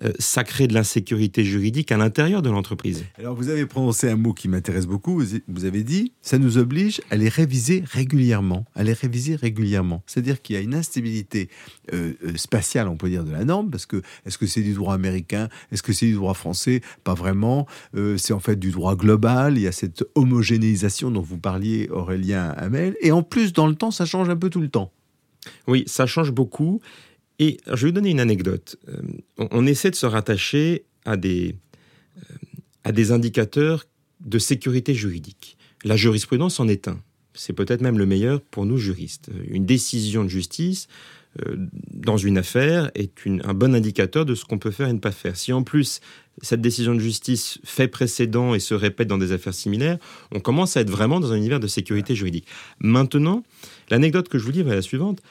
euh, ça crée de l'insécurité juridique à l'intérieur de l'entreprise. Alors vous avez prononcé un mot qui m'intéresse beaucoup, vous avez dit, ça nous oblige à les réviser régulièrement, à les réviser régulièrement. C'est-à-dire qu'il y a une instabilité euh, euh, spatiale, on peut dire, de la norme, parce que est-ce que c'est du droit américain, est-ce que c'est du droit français? Pas vraiment, c'est en fait du droit global, il y a cette homogénéisation dont vous parliez, Aurélien Hamel, et en plus, dans le temps, ça change un peu tout le temps. Oui, ça change beaucoup. Et je vais vous donner une anecdote. Euh, on, essaie de se rattacher à des, euh, à des indicateurs de sécurité juridique. La jurisprudence en est un. C'est peut-être même le meilleur pour nous juristes. Une décision de justice euh, dans une affaire est un bon indicateur de ce qu'on peut faire et ne pas faire. Si en plus cette décision de justice fait précédent et se répète dans des affaires similaires, on commence à être vraiment dans un univers de sécurité juridique. Maintenant, l'anecdote que je vous livre est la suivante.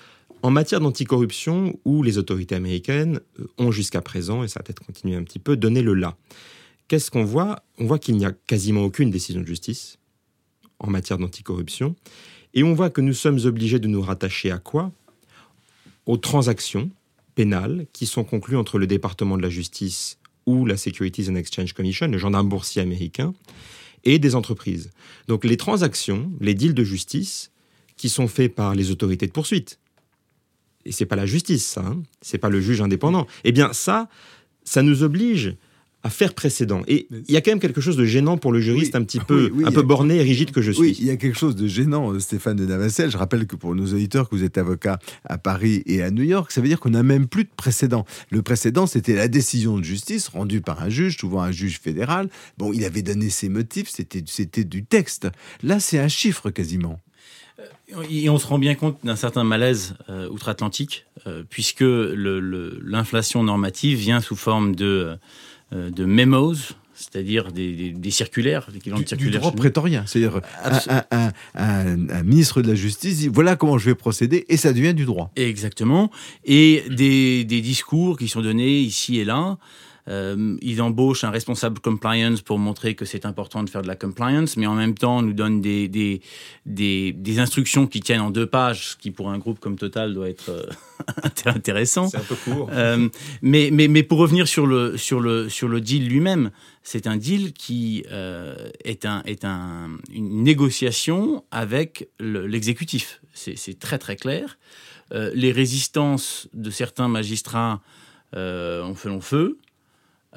En matière d'anticorruption, où les autorités américaines euh, ont jusqu'à présent, et ça va peut-être continuer un petit peu, donné le là. Qu'est-ce qu'on voit? On voit qu'il n'y a quasiment aucune décision de justice en matière d'anticorruption. Et on voit que nous sommes obligés de nous rattacher à quoi? Aux transactions pénales qui sont conclues entre le département de la justice ou la Securities and Exchange Commission, le gendarme boursier américain, et des entreprises. Donc les transactions, les deals de justice, qui sont faits par les autorités de poursuite, et c'est pas la justice, ça, hein, c'est pas le juge indépendant, eh bien ça, ça nous oblige à faire précédent. Et il y a quand même quelque chose de gênant pour le juriste un petit peu, un peu borné et rigide que je suis. Oui, il y a quelque chose de gênant, euh, Stéphane de Navassel. Je rappelle que pour nos auditeurs, que vous êtes avocat à Paris et à New York, ça veut dire qu'on n'a même plus de précédent. Le précédent, c'était la décision de justice rendue par un juge, souvent un juge fédéral. Bon, il avait donné ses motifs, c'était du texte. Là, c'est un chiffre quasiment. Euh, et on se rend bien compte d'un certain malaise euh, outre-Atlantique, puisque l'inflation normative vient sous forme de euh, de memos, c'est-à-dire des, circulaires, du, du droit prétorien. C'est-à-dire un, ministre de la Justice dit voilà comment je vais procéder et ça devient du droit. Exactement. Et des, des discours qui sont donnés ici et là euh, ils embauchent un responsable compliance pour montrer que c'est important de faire de la compliance, mais en même temps nous donnent des, des, des, des instructions qui tiennent en deux pages, ce qui pour un groupe comme Total doit être euh, intéressant. C'est un peu court. Euh, mais, mais, mais pour revenir sur le, sur le, sur le deal lui-même, c'est un deal qui euh, est, un, est un, une négociation avec l'exécutif. c'est très très clair. Les résistances de certains magistrats ont fait long feu.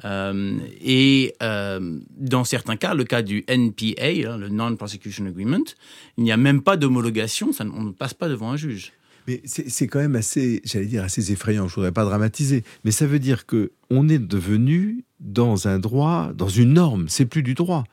Euh, et euh, dans certains cas, le cas du NPA, hein, le Non-Prosecution Agreement, il n'y a même pas d'homologation, on ne passe pas devant un juge. Mais c'est quand même assez, j'allais dire, assez effrayant. Je voudrais pas dramatiser, mais ça veut dire que on est devenu dans un droit, dans une norme. C'est plus du droit.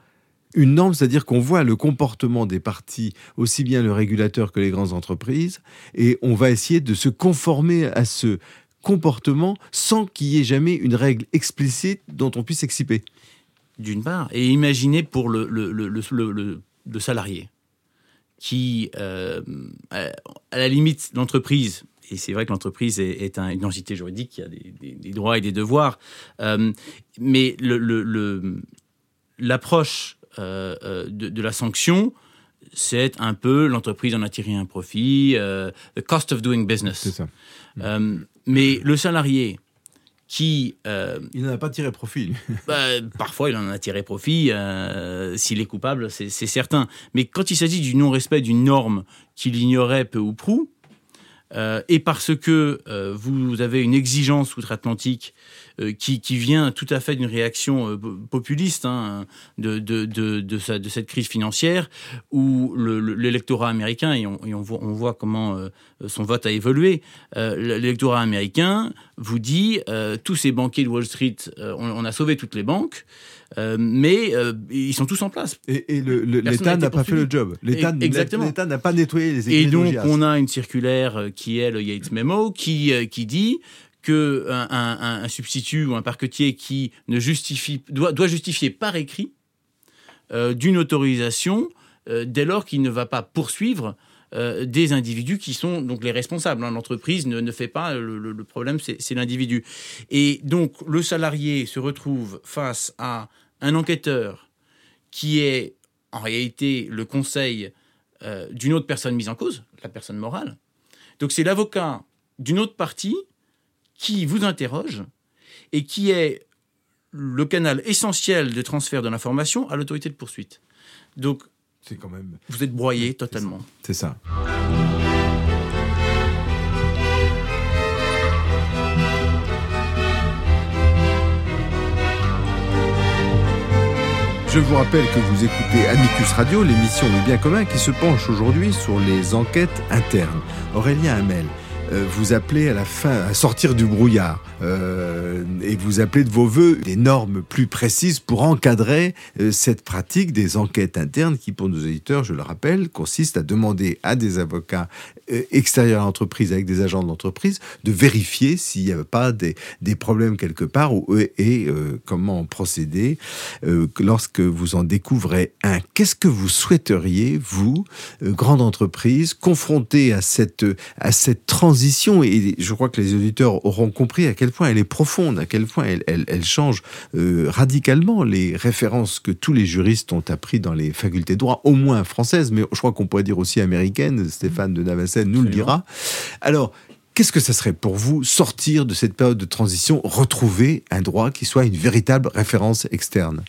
Une norme, c'est-à-dire qu'on voit le comportement des partis, aussi bien le régulateur que les grandes entreprises, et on va essayer de se conformer à ce comportement sans qu'il y ait jamais une règle explicite dont on puisse s'exciper D'une part, et imaginez pour le, le, le, le salarié qui, euh, à la limite, l'entreprise et c'est vrai que l'entreprise est, une entité juridique qui a des, droits et des devoirs. Euh, mais l'approche le, de, de, la sanction, c'est un peu l'entreprise en a tiré un profit, euh, the cost of doing business. C'est ça. Euh, mais le salarié qui... Euh, il n'en a pas tiré profit. bah, parfois, il en a tiré profit. S'il est coupable, c'est certain. Mais quand il s'agit du non-respect d'une norme qu'il ignorait peu ou prou, et parce que vous avez une exigence outre-Atlantique euh, qui, vient tout à fait d'une réaction euh, populiste hein, de, de, de, de, cette crise financière, où l'électorat américain, et, on, on, voit, comment euh, son vote a évolué, l'électorat américain vous dit, tous ces banquiers de Wall Street, on, a sauvé toutes les banques, mais ils sont tous en place. Et, l'État n'a pas fait le job. L'État n'a pas nettoyé les écrits Et donc, on a une circulaire qui est le Yates Memo, qui, qui dit qu'un un, substitut ou un parquetier qui ne justifie, doit, doit justifier par écrit euh, d'une autorisation euh, dès lors qu'il ne va pas poursuivre euh, des individus qui sont donc les responsables. Hein. L'entreprise ne, ne, fait pas, le, problème c'est l'individu. Et donc le salarié se retrouve face à un enquêteur qui est en réalité le conseil d'une autre personne mise en cause, la personne morale. Donc c'est l'avocat d'une autre partie qui vous interroge et qui est le canal essentiel de transfert de l'information à l'autorité de poursuite. Donc, quand même... vous êtes broyé totalement. C'est ça. Je vous rappelle que vous écoutez Amicus Radio, l'émission Le bien commun qui se penche aujourd'hui sur les enquêtes internes. Aurélien Hamel, vous appelez à la fin à sortir du brouillard euh, et vous appelez de vos voeux des normes plus précises pour encadrer euh, cette pratique des enquêtes internes qui, pour nos éditeurs, je le rappelle, consiste à demander à des avocats extérieurs à l'entreprise avec des agents de l'entreprise de vérifier s'il n'y a pas des, des, problèmes quelque part ou, et comment procéder lorsque vous en découvrez un. Qu'est-ce que vous souhaiteriez, vous, grande entreprise, confrontée à cette, à cette transition? Et je crois que les auditeurs auront compris à quel point elle est profonde, à quel point elle, change euh, radicalement les références que tous les juristes ont appris dans les facultés de droit, au moins françaises, mais je crois qu'on pourrait dire aussi américaines. Stéphane de Nous le dira. Alors, Qu'est-ce que ça serait pour vous sortir de cette période de transition, retrouver un droit qui soit une véritable référence externe?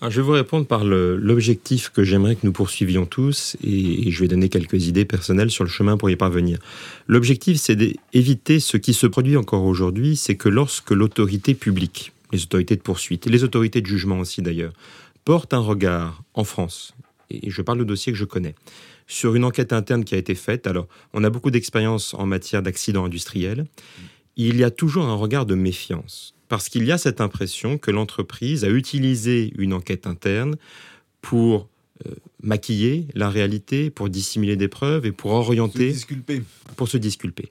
Je vais vous répondre par l'objectif que j'aimerais que nous poursuivions tous et, je vais donner quelques idées personnelles sur le chemin pour y parvenir. L'objectif, c'est d'éviter ce qui se produit encore aujourd'hui, c'est que lorsque l'autorité publique, les autorités de poursuite et les autorités de jugement aussi d'ailleurs, portent un regard en France, et je parle de dossier que je connais, sur une enquête interne qui a été faite, alors on a beaucoup d'expérience en matière d'accidents industriels, il y a toujours un regard de méfiance parce qu'il y a cette impression que l'entreprise a utilisé une enquête interne pour euh, maquiller la réalité, pour dissimuler des preuves et pour orienter. Se disculper. Pour se disculper.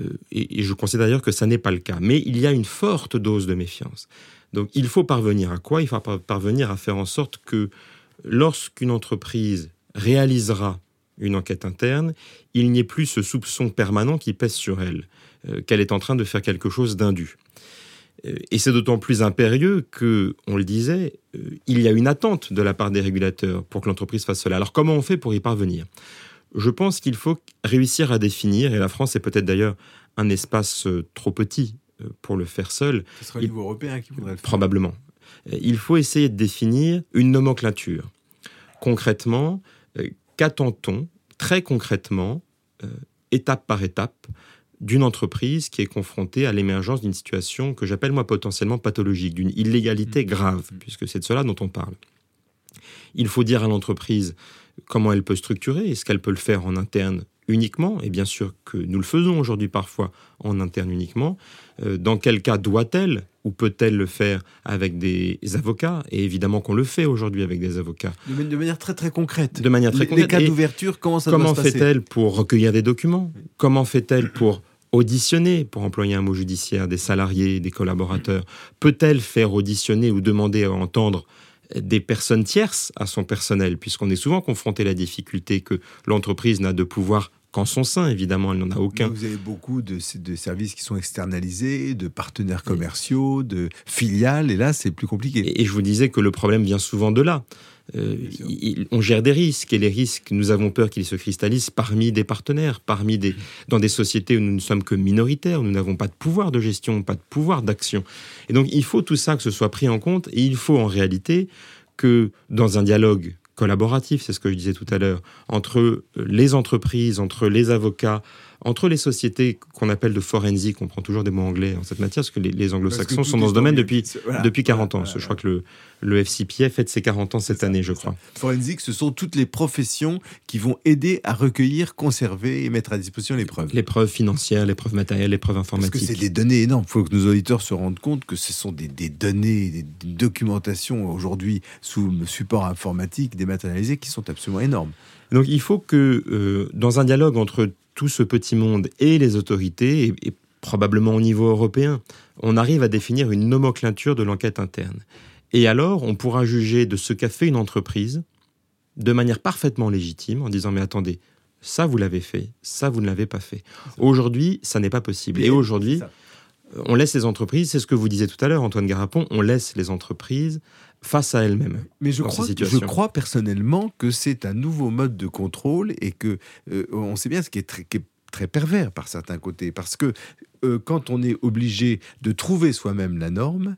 Euh, et, je considère d'ailleurs que ça n'est pas le cas. Mais il y a une forte dose de méfiance. Donc il faut parvenir à quoi? Il faut parvenir à faire en sorte que lorsqu'une entreprise réalisera une enquête interne, il n'y ait plus ce soupçon permanent qui pèse sur elle, euh, qu'elle est en train de faire quelque chose d'indu. Euh, et c'est d'autant plus impérieux que, on le disait, euh, il y a une attente de la part des régulateurs pour que l'entreprise fasse cela. Alors comment on fait pour y parvenir? Je pense qu'il faut réussir à définir, et la France est peut-être d'ailleurs un espace trop petit pour le faire seul. Ce serait au niveau européen qui voudrait le faire. Probablement. Il faut essayer de définir une nomenclature. Concrètement, qu'attend-on très concrètement, étape par étape, d'une entreprise qui est confrontée à l'émergence d'une situation que j'appelle moi potentiellement pathologique, d'une illégalité mmh. grave, mmh. puisque c'est de cela dont on parle. Il faut dire à l'entreprise comment elle peut structurer, est-ce qu'elle peut le faire en interne uniquement, et bien sûr que nous le faisons aujourd'hui parfois en interne uniquement, euh, dans quel cas doit-elle ou peut-elle le faire avec des avocats Et évidemment qu'on le fait aujourd'hui avec des avocats. De, manière très très concrète. De manière très concrète. Les cas d'ouverture, comment ça Comment se fait-elle pour recueillir des documents? Comment fait-elle pour auditionner, pour employer un mot judiciaire, des salariés, des collaborateurs? Peut-elle faire auditionner ou demander à entendre des personnes tierces à son personnel, puisqu'on est souvent confronté à la difficulté que l'entreprise n'a de pouvoir qu'en son sein, évidemment, elle n'en a aucun. vous avez beaucoup de, services qui sont externalisés, de partenaires commerciaux, de filiales, et là, c'est plus compliqué. Et, je vous disais que le problème vient souvent de là. Euh, on gère des risques et les risques, nous avons peur qu'ils se cristallisent parmi des partenaires, parmi des, dans des sociétés où nous ne sommes que minoritaires, où nous n'avons pas de pouvoir de gestion, pas de pouvoir d'action. Et donc il faut tout ça que ce soit pris en compte et il faut en réalité que dans un dialogue collaboratif, c'est ce que je disais tout à l'heure, entre les entreprises, entre les avocats, entre les sociétés qu'on appelle de forensique, on prend toujours des mots anglais en cette matière, parce que les, anglo-saxons sont dans ce domaine depuis, depuis 40 ans. je crois que le, le FCPA fête ses 40 ans cette année, je crois. Forensique, ce sont toutes les professions qui vont aider à recueillir, conserver et mettre à disposition les preuves. Les preuves financières, les preuves matérielles, les preuves informatiques. Parce que c'est des données énormes. Il faut que nos auditeurs se rendent compte que ce sont des, données, des documentations aujourd'hui sous support informatique dématérialisé qui sont absolument énormes. Donc il faut que euh, dans un dialogue entre tout ce petit monde et les autorités, et, probablement au niveau européen, on arrive à définir une nomenclature de l'enquête interne. Et alors, on pourra juger de ce qu'a fait une entreprise de manière parfaitement légitime en disant mais attendez, ça vous l'avez fait, ça vous ne l'avez pas fait. Aujourd'hui, ça n'est pas possible. Et aujourd'hui, on laisse les entreprises, c'est ce que vous disiez tout à l'heure, Antoine Garapon, on laisse les entreprises face à elles-mêmes. Mais je crois, je crois personnellement que c'est un nouveau mode de contrôle et que euh, on sait bien ce qui est très, très pervers par certains côtés, parce que euh, quand on est obligé de trouver soi-même la norme,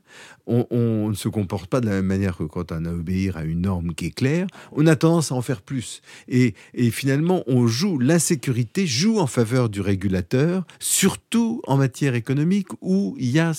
on, ne se comporte pas de la même manière que quand on a à obéir à une norme qui est claire. On a tendance à en faire plus. Et, finalement, on joue, l'insécurité joue en faveur du régulateur, surtout en matière économique où il y a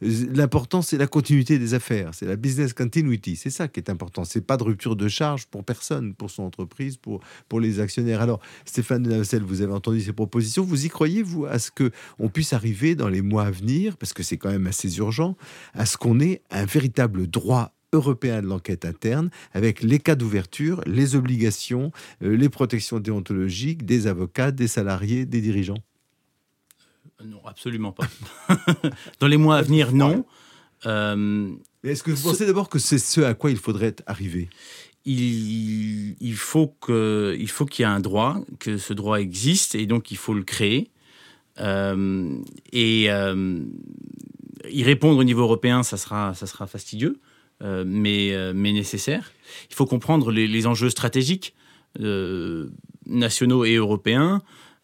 l'important, c'est la continuité des affaires, c'est la business continuity. C'est ça qui est important. C'est pas de rupture de charge pour personne, pour son entreprise, pour, les actionnaires. Alors, Stéphane de Navcel, vous avez entendu ces propositions. Vous y croyez, vous, à ce qu'on puisse arriver dans les mois à venir, parce que c'est quand même assez urgent, à ce qu'on ait un véritable droit européen de l'enquête interne, avec les cas d'ouverture, les obligations, euh, les protections déontologiques des avocats, des salariés, des dirigeants euh, Non, absolument pas. Dans les mois à venir, non. Euh, est-ce que vous pensez d'abord que c'est ce à quoi il faudrait arriver il, il, faut qu'il y ait un droit, que ce droit existe, et donc il faut le créer. Euh, et euh, y répondre au niveau européen, ça sera, ça sera fastidieux, euh, mais, mais nécessaire. Il faut comprendre les, les enjeux stratégiques nationaux et européens.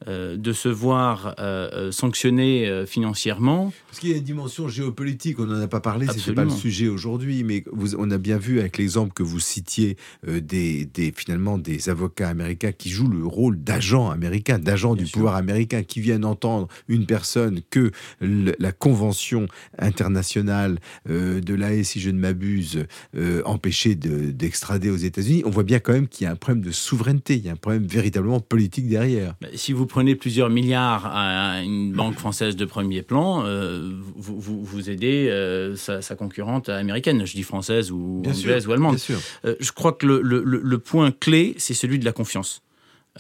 Euh, de se voir euh, euh, sanctionné financièrement. Parce qu'il y a une dimension géopolitique, on n'en a pas parlé, ce n'est pas le sujet aujourd'hui, mais on a bien vu avec l'exemple que vous citiez des, finalement des avocats américains qui jouent le rôle d'agents américains, d'agents du pouvoir américain, qui viennent entendre une personne que la convention internationale de l'AE, si je ne m'abuse, empêchait d'extrader aux États-Unis. On voit bien quand même qu'il y a un problème de souveraineté, il y a un problème véritablement politique derrière. Si vous prenez plusieurs milliards à une banque française de premier plan, euh, vous, vous, aidez euh, sa, concurrente américaine, je dis française ou anglaise ou allemande. Euh, je crois que le, le point clé, c'est celui de la confiance.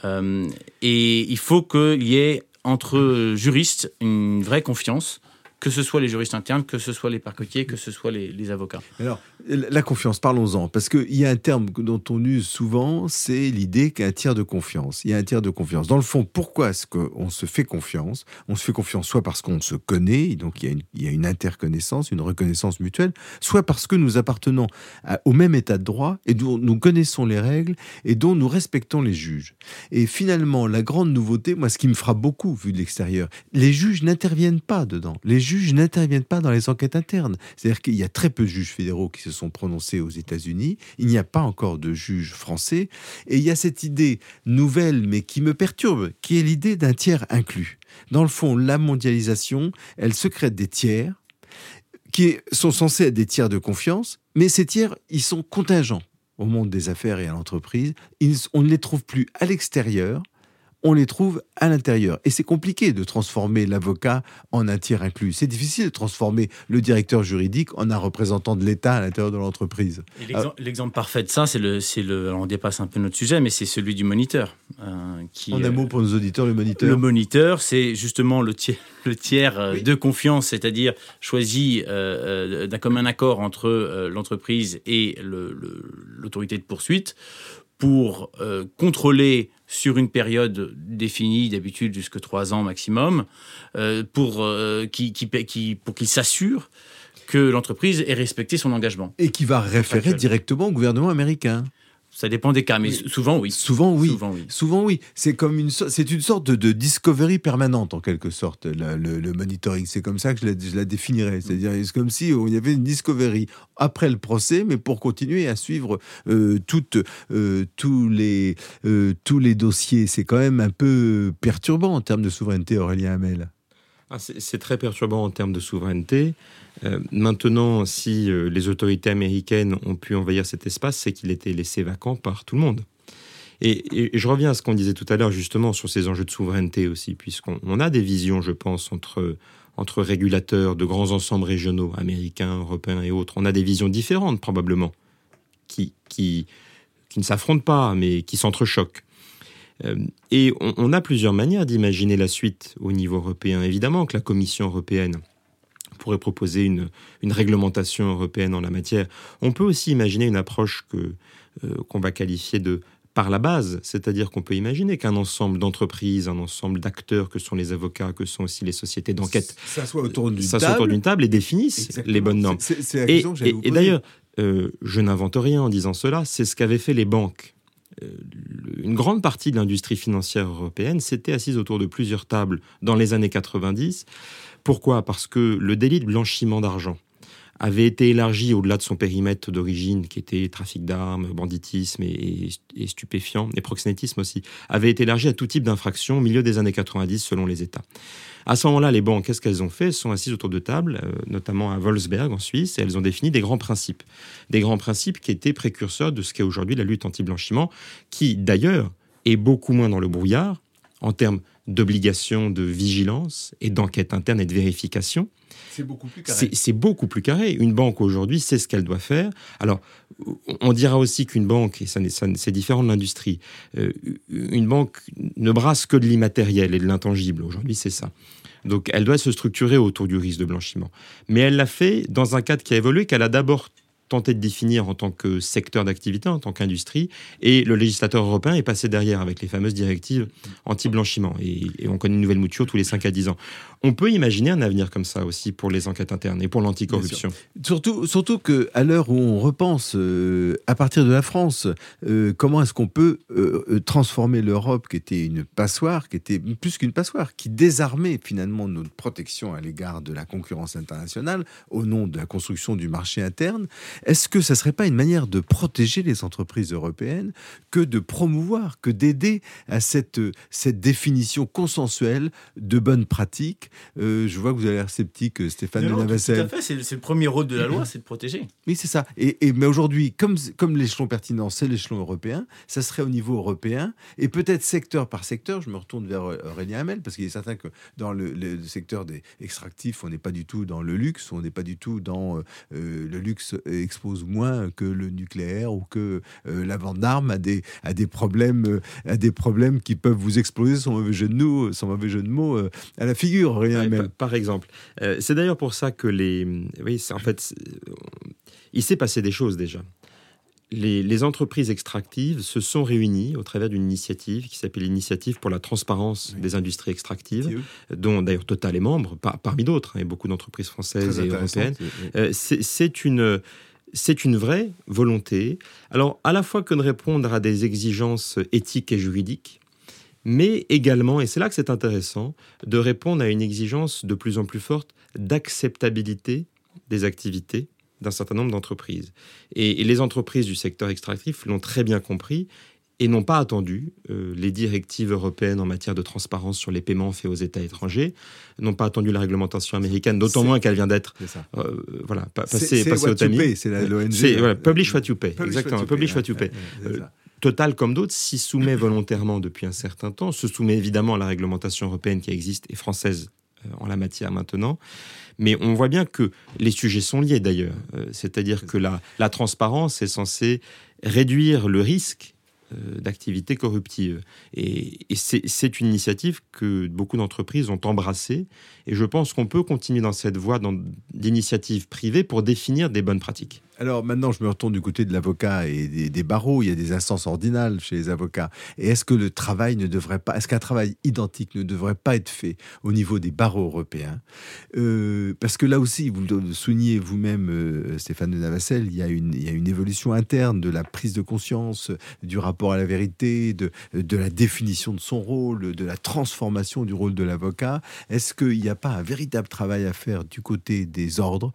et il faut qu'il y ait entre juristes une vraie confiance que ce soit les juristes internes, que ce soit les parquetiers, que ce soit les, avocats. Alors, la confiance, parlons-en, parce qu'il y a un terme dont on use souvent, c'est l'idée qu'il tiers de confiance. Il y a un tiers de confiance. Dans le fond, pourquoi est-ce qu'on se fait confiance? On se fait confiance soit parce qu'on se connaît, donc il y, a une, interconnaissance, une reconnaissance mutuelle, soit parce que nous appartenons au même état de droit et dont nous connaissons les règles et dont nous respectons les juges. Et finalement, la grande nouveauté, moi, ce qui me frappe beaucoup vu de l'extérieur, les juges n'interviennent pas dedans. Les juges n'interviennent pas dans les enquêtes internes. C'est-à-dire qu'il y a très peu de juges fédéraux qui se sont prononcés aux États-Unis. Il n'y a pas encore de juges français. Et il y a cette idée nouvelle, mais qui me perturbe, qui est l'idée d'un tiers inclus. Dans le fond, la mondialisation, elle secrète des tiers qui sont censés être des tiers de confiance, mais ces tiers, ils sont contingents au monde des affaires et à l'entreprise. On ne les trouve plus à l'extérieur, on les trouve à l'intérieur. Et c'est compliqué de transformer l'avocat en un tiers inclus. C'est difficile de transformer le directeur juridique en un représentant de l'État à l'intérieur de l'entreprise. L'exemple parfait de ça, c'est le, le, on dépasse un peu notre sujet, mais c'est celui du moniteur. Euh, qui, en un mot pour nos auditeurs, le moniteur. Le moniteur, c'est justement le tiers, le tiers euh, de confiance, c'est-à-dire choisi euh, d'un commun accord entre l'entreprise et l'autorité de poursuite pour contrôler sur une période définie, d'habitude jusque trois ans maximum, euh, pour euh, qui, qui, pour qu'il s'assure que l'entreprise ait respecté son engagement. Et qui va référer directement au gouvernement américain. Ça dépend des cas, mais souvent oui. Souvent oui. Souvent oui. C'est comme une, c'est une sorte de, discovery permanente en quelque sorte le, monitoring. C'est comme ça que je la, je la définirais. C'est-à-dire c'est comme si il y avait une discovery après le procès, mais pour continuer à suivre euh, toutes, euh, tous les euh, tous les dossiers. C'est quand même un peu perturbant en termes de souveraineté, Aurélien Hamel. Ah, c'est très perturbant en termes de souveraineté. Euh, maintenant, si euh, les autorités américaines ont pu envahir cet espace, c'est qu'il était laissé vacant par tout le monde. Et, je reviens à ce qu'on disait tout à l'heure justement sur ces enjeux de souveraineté aussi, puisqu'on a des visions, je pense, entre, entre régulateurs de grands ensembles régionaux, américains, européens et autres. On a des visions différentes probablement, qui, qui, ne s'affrontent pas, mais qui s'entrechoquent. Euh, et on, a plusieurs manières d'imaginer la suite au niveau européen. Évidemment que la Commission européenne pourrait proposer une, réglementation européenne en la matière. On peut aussi imaginer une approche que euh, qu'on va qualifier de par la base, c'est-à-dire qu'on peut imaginer qu'un ensemble d'entreprises, un ensemble d'acteurs que sont les avocats, que sont aussi les sociétés d'enquête, ça soit autour d'une table. table. et définissent les bonnes normes. et, et d'ailleurs, euh, je n'invente rien en disant cela, c'est ce qu'avaient fait les banques euh, une grande partie de l'industrie financière européenne s'était assise autour de plusieurs tables dans les années 90. Pourquoi? Parce que le délit de blanchiment d'argent avait été élargi au-delà de son périmètre d'origine, qui était trafic d'armes, banditisme et, stupéfiants, et proxénétisme aussi, avait été élargi à tout type d'infractions au milieu des années 90 selon les États. À ce moment-là, les banques, qu'est-ce qu'elles ont fait? Elles sont assises autour de tables, euh, notamment à Wolfsberg en Suisse, et elles ont défini des grands principes. Des grands principes qui étaient précurseurs de ce qu'est aujourd'hui la lutte anti-blanchiment, qui d'ailleurs est beaucoup moins dans le brouillard en termes d'obligation de vigilance et d'enquête interne et de vérification. C'est beaucoup plus carré. C'est beaucoup plus carré. Une banque aujourd'hui sait ce qu'elle doit faire. Alors, on dira aussi qu'une banque, et ça, c'est différent de l'industrie, euh, une banque ne brasse que de l'immatériel et de l'intangible. Aujourd'hui, c'est ça. Donc, elle doit se structurer autour du risque de blanchiment. Mais elle l'a fait dans un cadre qui a évolué, qu'elle a d'abord tenté de définir en tant que secteur d'activité, en tant qu'industrie, et le législateur européen est passé derrière avec les fameuses directives anti-blanchiment. Et, on connaît une nouvelle mouture tous les 5 à 10 ans. On peut imaginer un avenir comme ça aussi pour les enquêtes internes et pour l'anticorruption. Surtout, surtout qu'à l'heure où on repense, euh, à partir de la France, euh, comment est-ce qu'on peut euh, transformer l'Europe, qui était une passoire, qui était plus qu'une passoire, qui désarmait finalement notre protection à l'égard de la concurrence internationale au nom de la construction du marché interne est-ce que ça serait pas une manière de protéger les entreprises européennes que de promouvoir, que d'aider à cette, cette définition consensuelle de bonnes pratiques euh, Je vois que vous avez l'air sceptique, Stéphane non, Tout à fait, c'est le premier rôle de la loi, c'est de protéger. Oui, c'est ça. Et, mais aujourd'hui, comme, comme l'échelon pertinent, c'est l'échelon européen, ça serait au niveau européen, et peut-être secteur par secteur, je me retourne vers Aurélien Hamel, parce qu'il est certain que dans le, secteur des extractifs, on n'est pas du tout dans le luxe, on n'est pas du tout dans euh, le luxe expose moins que le nucléaire ou que euh, la vente d'armes à des, à, des problèmes, euh, à des problèmes qui peuvent vous exploser, sans mauvais jeu de, mots, sans mauvais jeu de mots, euh, à la figure. Même. Par, exemple. c'est d'ailleurs pour ça que les. Oui, en fait, il s'est passé des choses déjà. Les, entreprises extractives se sont réunies au travers d'une initiative qui s'appelle l'Initiative pour la transparence des industries extractives, dont d'ailleurs Total est membre, parmi d'autres, et hein, beaucoup d'entreprises françaises et européennes. C'est une c'est une vraie volonté, alors à la fois que de répondre à des exigences éthiques et juridiques, mais également, et c'est là que c'est intéressant, de répondre à une exigence de plus en plus forte d'acceptabilité des activités d'un certain nombre d'entreprises. Et, les entreprises du secteur extractif l'ont très bien compris et n'ont pas attendu euh, les directives européennes en matière de transparence sur les paiements faits aux États étrangers, n'ont pas attendu la réglementation américaine, d'autant moins qu'elle vient d'être euh, voilà, passée, au tamis. C'est l'ONG. Voilà, publish what you pay, exactement. Publish what you pay. Total, comme d'autres, s'y soumet volontairement depuis un certain temps, se soumet évidemment à la réglementation européenne qui existe et française en la matière maintenant. Mais on voit bien que les sujets sont liés d'ailleurs. C'est-à-dire que la, transparence est censée réduire le risque euh, d'activités corruptives. Et, c'est une initiative que beaucoup d'entreprises ont embrassée. Et je pense qu'on peut continuer dans cette voie d'initiatives privées pour définir des bonnes pratiques. Alors maintenant, je me retourne du côté de l'avocat et des, barreaux. Il y a des instances ordinales chez les avocats. Et est-ce que le travail ne devrait pas, est-ce qu'un travail identique ne devrait pas être fait au niveau des barreaux européens? Euh, Parce que là aussi, vous le soulignez vous-même, euh, Stéphane de Navassel, il y, a une, évolution interne de la prise de conscience, du rapport à la vérité, de, de la définition de son rôle, de la transformation du rôle de l'avocat. Est-ce qu'il n'y a pas un véritable travail à faire du côté des ordres,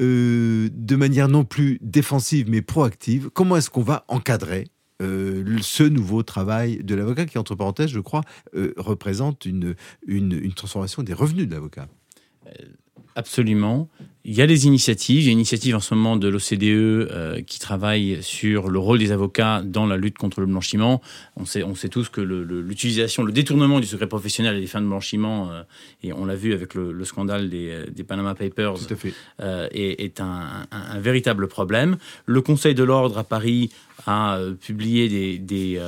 euh, de manière non plus défensive mais proactive, comment est-ce qu'on va encadrer euh, ce nouveau travail de l'avocat qui, entre parenthèses, je crois, euh, représente une, une, transformation des revenus de l'avocat? Euh, Absolument. Il y a des initiatives. Il y a une initiative en ce moment de l'OCDE euh, qui travaille sur le rôle des avocats dans la lutte contre le blanchiment. On sait, on sait tous que l'utilisation, le, détournement du secret professionnel et des fins de blanchiment, euh, et on l'a vu avec le, scandale des, des, Panama Papers, euh, est, est un, un, véritable problème. Le Conseil de l'ordre à Paris a publié des, des,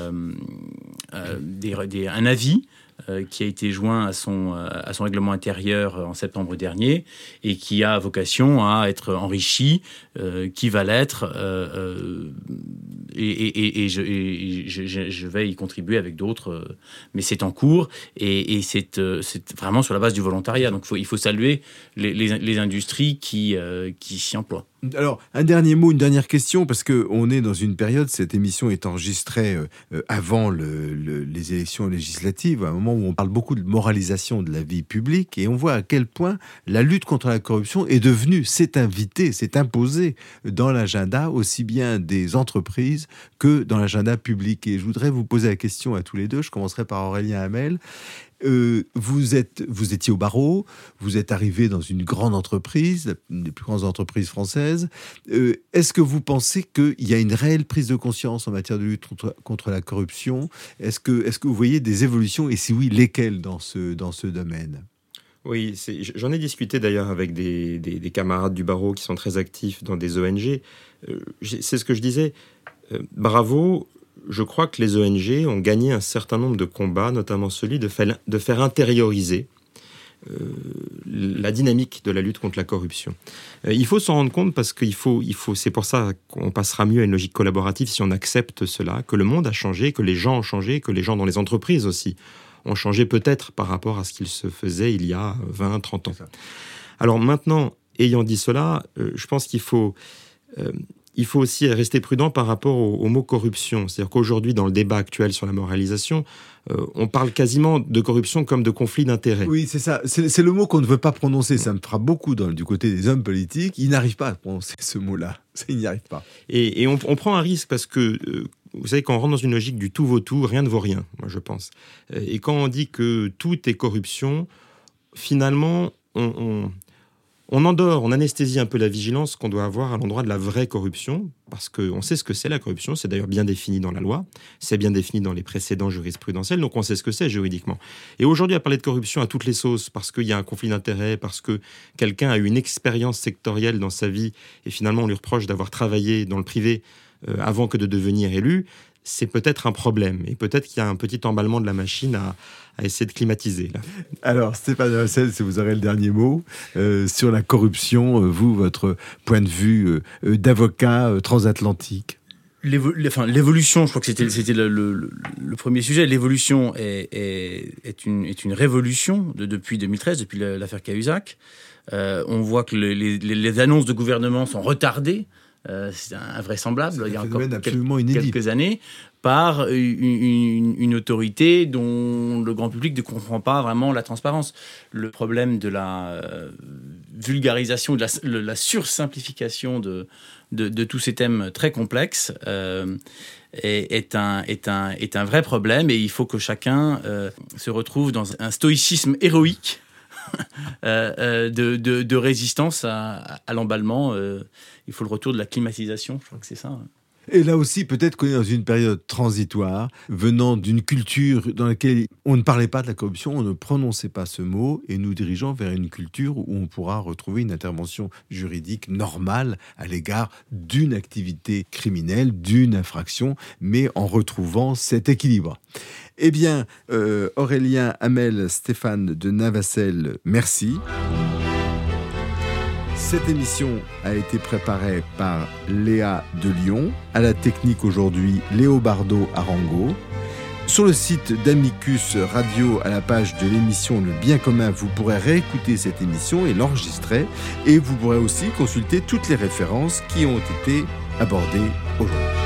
des un avis qui a été joint à son, euh, à son règlement intérieur en septembre dernier et qui a vocation à être enrichi, euh, qui va l'être, et, et, je, vais y contribuer avec d'autres, mais c'est en cours et, c'est vraiment sur la base du volontariat. Donc il faut saluer les, industries qui, qui s'y emploient. Alors, un dernier mot, une dernière question, parce qu'on est dans une période, cette émission est enregistrée euh, euh, avant les élections législatives, à un moment où on parle beaucoup de moralisation de la vie publique, et on voit à quel point la lutte contre la corruption est devenue, s'est invitée, s'est imposée dans l'agenda aussi bien des entreprises que dans l'agenda public. Et je voudrais vous poser la question à tous les deux, je commencerai par Aurélien Hamel. Euh, vous, êtes, vous étiez au barreau, vous êtes arrivé dans une grande entreprise, une des plus grandes entreprises françaises. Euh, est-ce que vous pensez qu'il y a une réelle prise de conscience en matière de lutte contre, la corruption? Est-ce que, est que vous voyez des évolutions? Et si oui, lesquelles dans ce, dans ce domaine? Oui, j'en ai discuté d'ailleurs avec des, des, camarades du barreau qui sont très actifs dans des ONG. Euh, c'est ce que je disais. bravo, je crois que les ONG ont gagné un certain nombre de combats, notamment celui de faire, intérioriser euh, la dynamique de la lutte contre la corruption. Euh, il faut s'en rendre compte parce qu'il faut, il faut, c'est pour ça qu'on passera mieux à une logique collaborative si on accepte cela, que le monde a changé, que les gens ont changé, que les gens dans les entreprises aussi ont changé peut-être par rapport à ce qu'il se faisait il y a 20, 30 ans. Alors maintenant, ayant dit cela, euh, je pense qu'il faut il faut aussi rester prudent par rapport au, mot corruption. C'est-à-dire qu'aujourd'hui, dans le débat actuel sur la moralisation, euh, on parle quasiment de corruption comme de conflit d'intérêts. Oui, c'est ça. C'est le mot qu'on ne veut pas prononcer. Ça me frappe beaucoup du côté des hommes politiques. Ils n'arrivent pas à prononcer ce mot-là. Ils n'y arrivent pas. Et, on, prend un risque parce que, euh, vous savez, quand on rentre dans une logique du tout vaut tout, rien ne vaut rien, moi je pense. Euh, et quand on dit que tout est corruption, finalement, on endort, on anesthésie un peu la vigilance qu'on doit avoir à l'endroit de la vraie corruption, parce qu'on sait ce que c'est la corruption, c'est d'ailleurs bien défini dans la loi, c'est bien défini dans les précédents jurisprudentiels, donc on sait ce que c'est juridiquement. Et aujourd'hui, à parler de corruption à toutes les sauces, parce qu'il y a un conflit d'intérêts, parce que quelqu'un a eu une expérience sectorielle dans sa vie, et finalement on lui reproche d'avoir travaillé dans le privé avant que de devenir élu, c'est peut-être un problème. Et peut-être qu'il y a un petit emballement de la machine à, essayer de climatiser. Là. Alors, Stéphane Russell, si vous aurez le dernier mot euh, sur la corruption, euh, vous, votre point de vue euh, d'avocat transatlantique L'évolution, je crois que c'était le, premier sujet. L'évolution est, est, une, est une révolution de, depuis 2013, depuis l'affaire Cahuzac. on voit que les, les, annonces de gouvernement sont retardées. Euh, c'est invraisemblable, il y a encore quelques années, par une, autorité dont le grand public ne comprend pas vraiment la transparence. Le problème de la euh, vulgarisation, de la, sursimplification de, de, tous ces thèmes très complexes euh, est, un, est, un, est un vrai problème et il faut que chacun se retrouve dans un stoïcisme héroïque de, de, résistance à, à l'emballement. Il faut le retour de la climatisation, je crois que c'est ça. Hein. Et là aussi, peut-être qu'on est dans une période transitoire, venant d'une culture dans laquelle on ne parlait pas de la corruption, on ne prononçait pas ce mot, et nous dirigeons vers une culture où on pourra retrouver une intervention juridique normale à l'égard d'une activité criminelle, d'une infraction, mais en retrouvant cet équilibre. Eh bien, euh, Aurélien Hamel Stéphane de Navacelle, merci. Cette émission a été préparée par Léa de Lyon, à la technique aujourd'hui Léo Léobardo Arango. Sur le site d'Amicus Radio, à la page de l'émission Le Bien commun, vous pourrez réécouter cette émission et l'enregistrer. Et vous pourrez aussi consulter toutes les références qui ont été abordées aujourd'hui.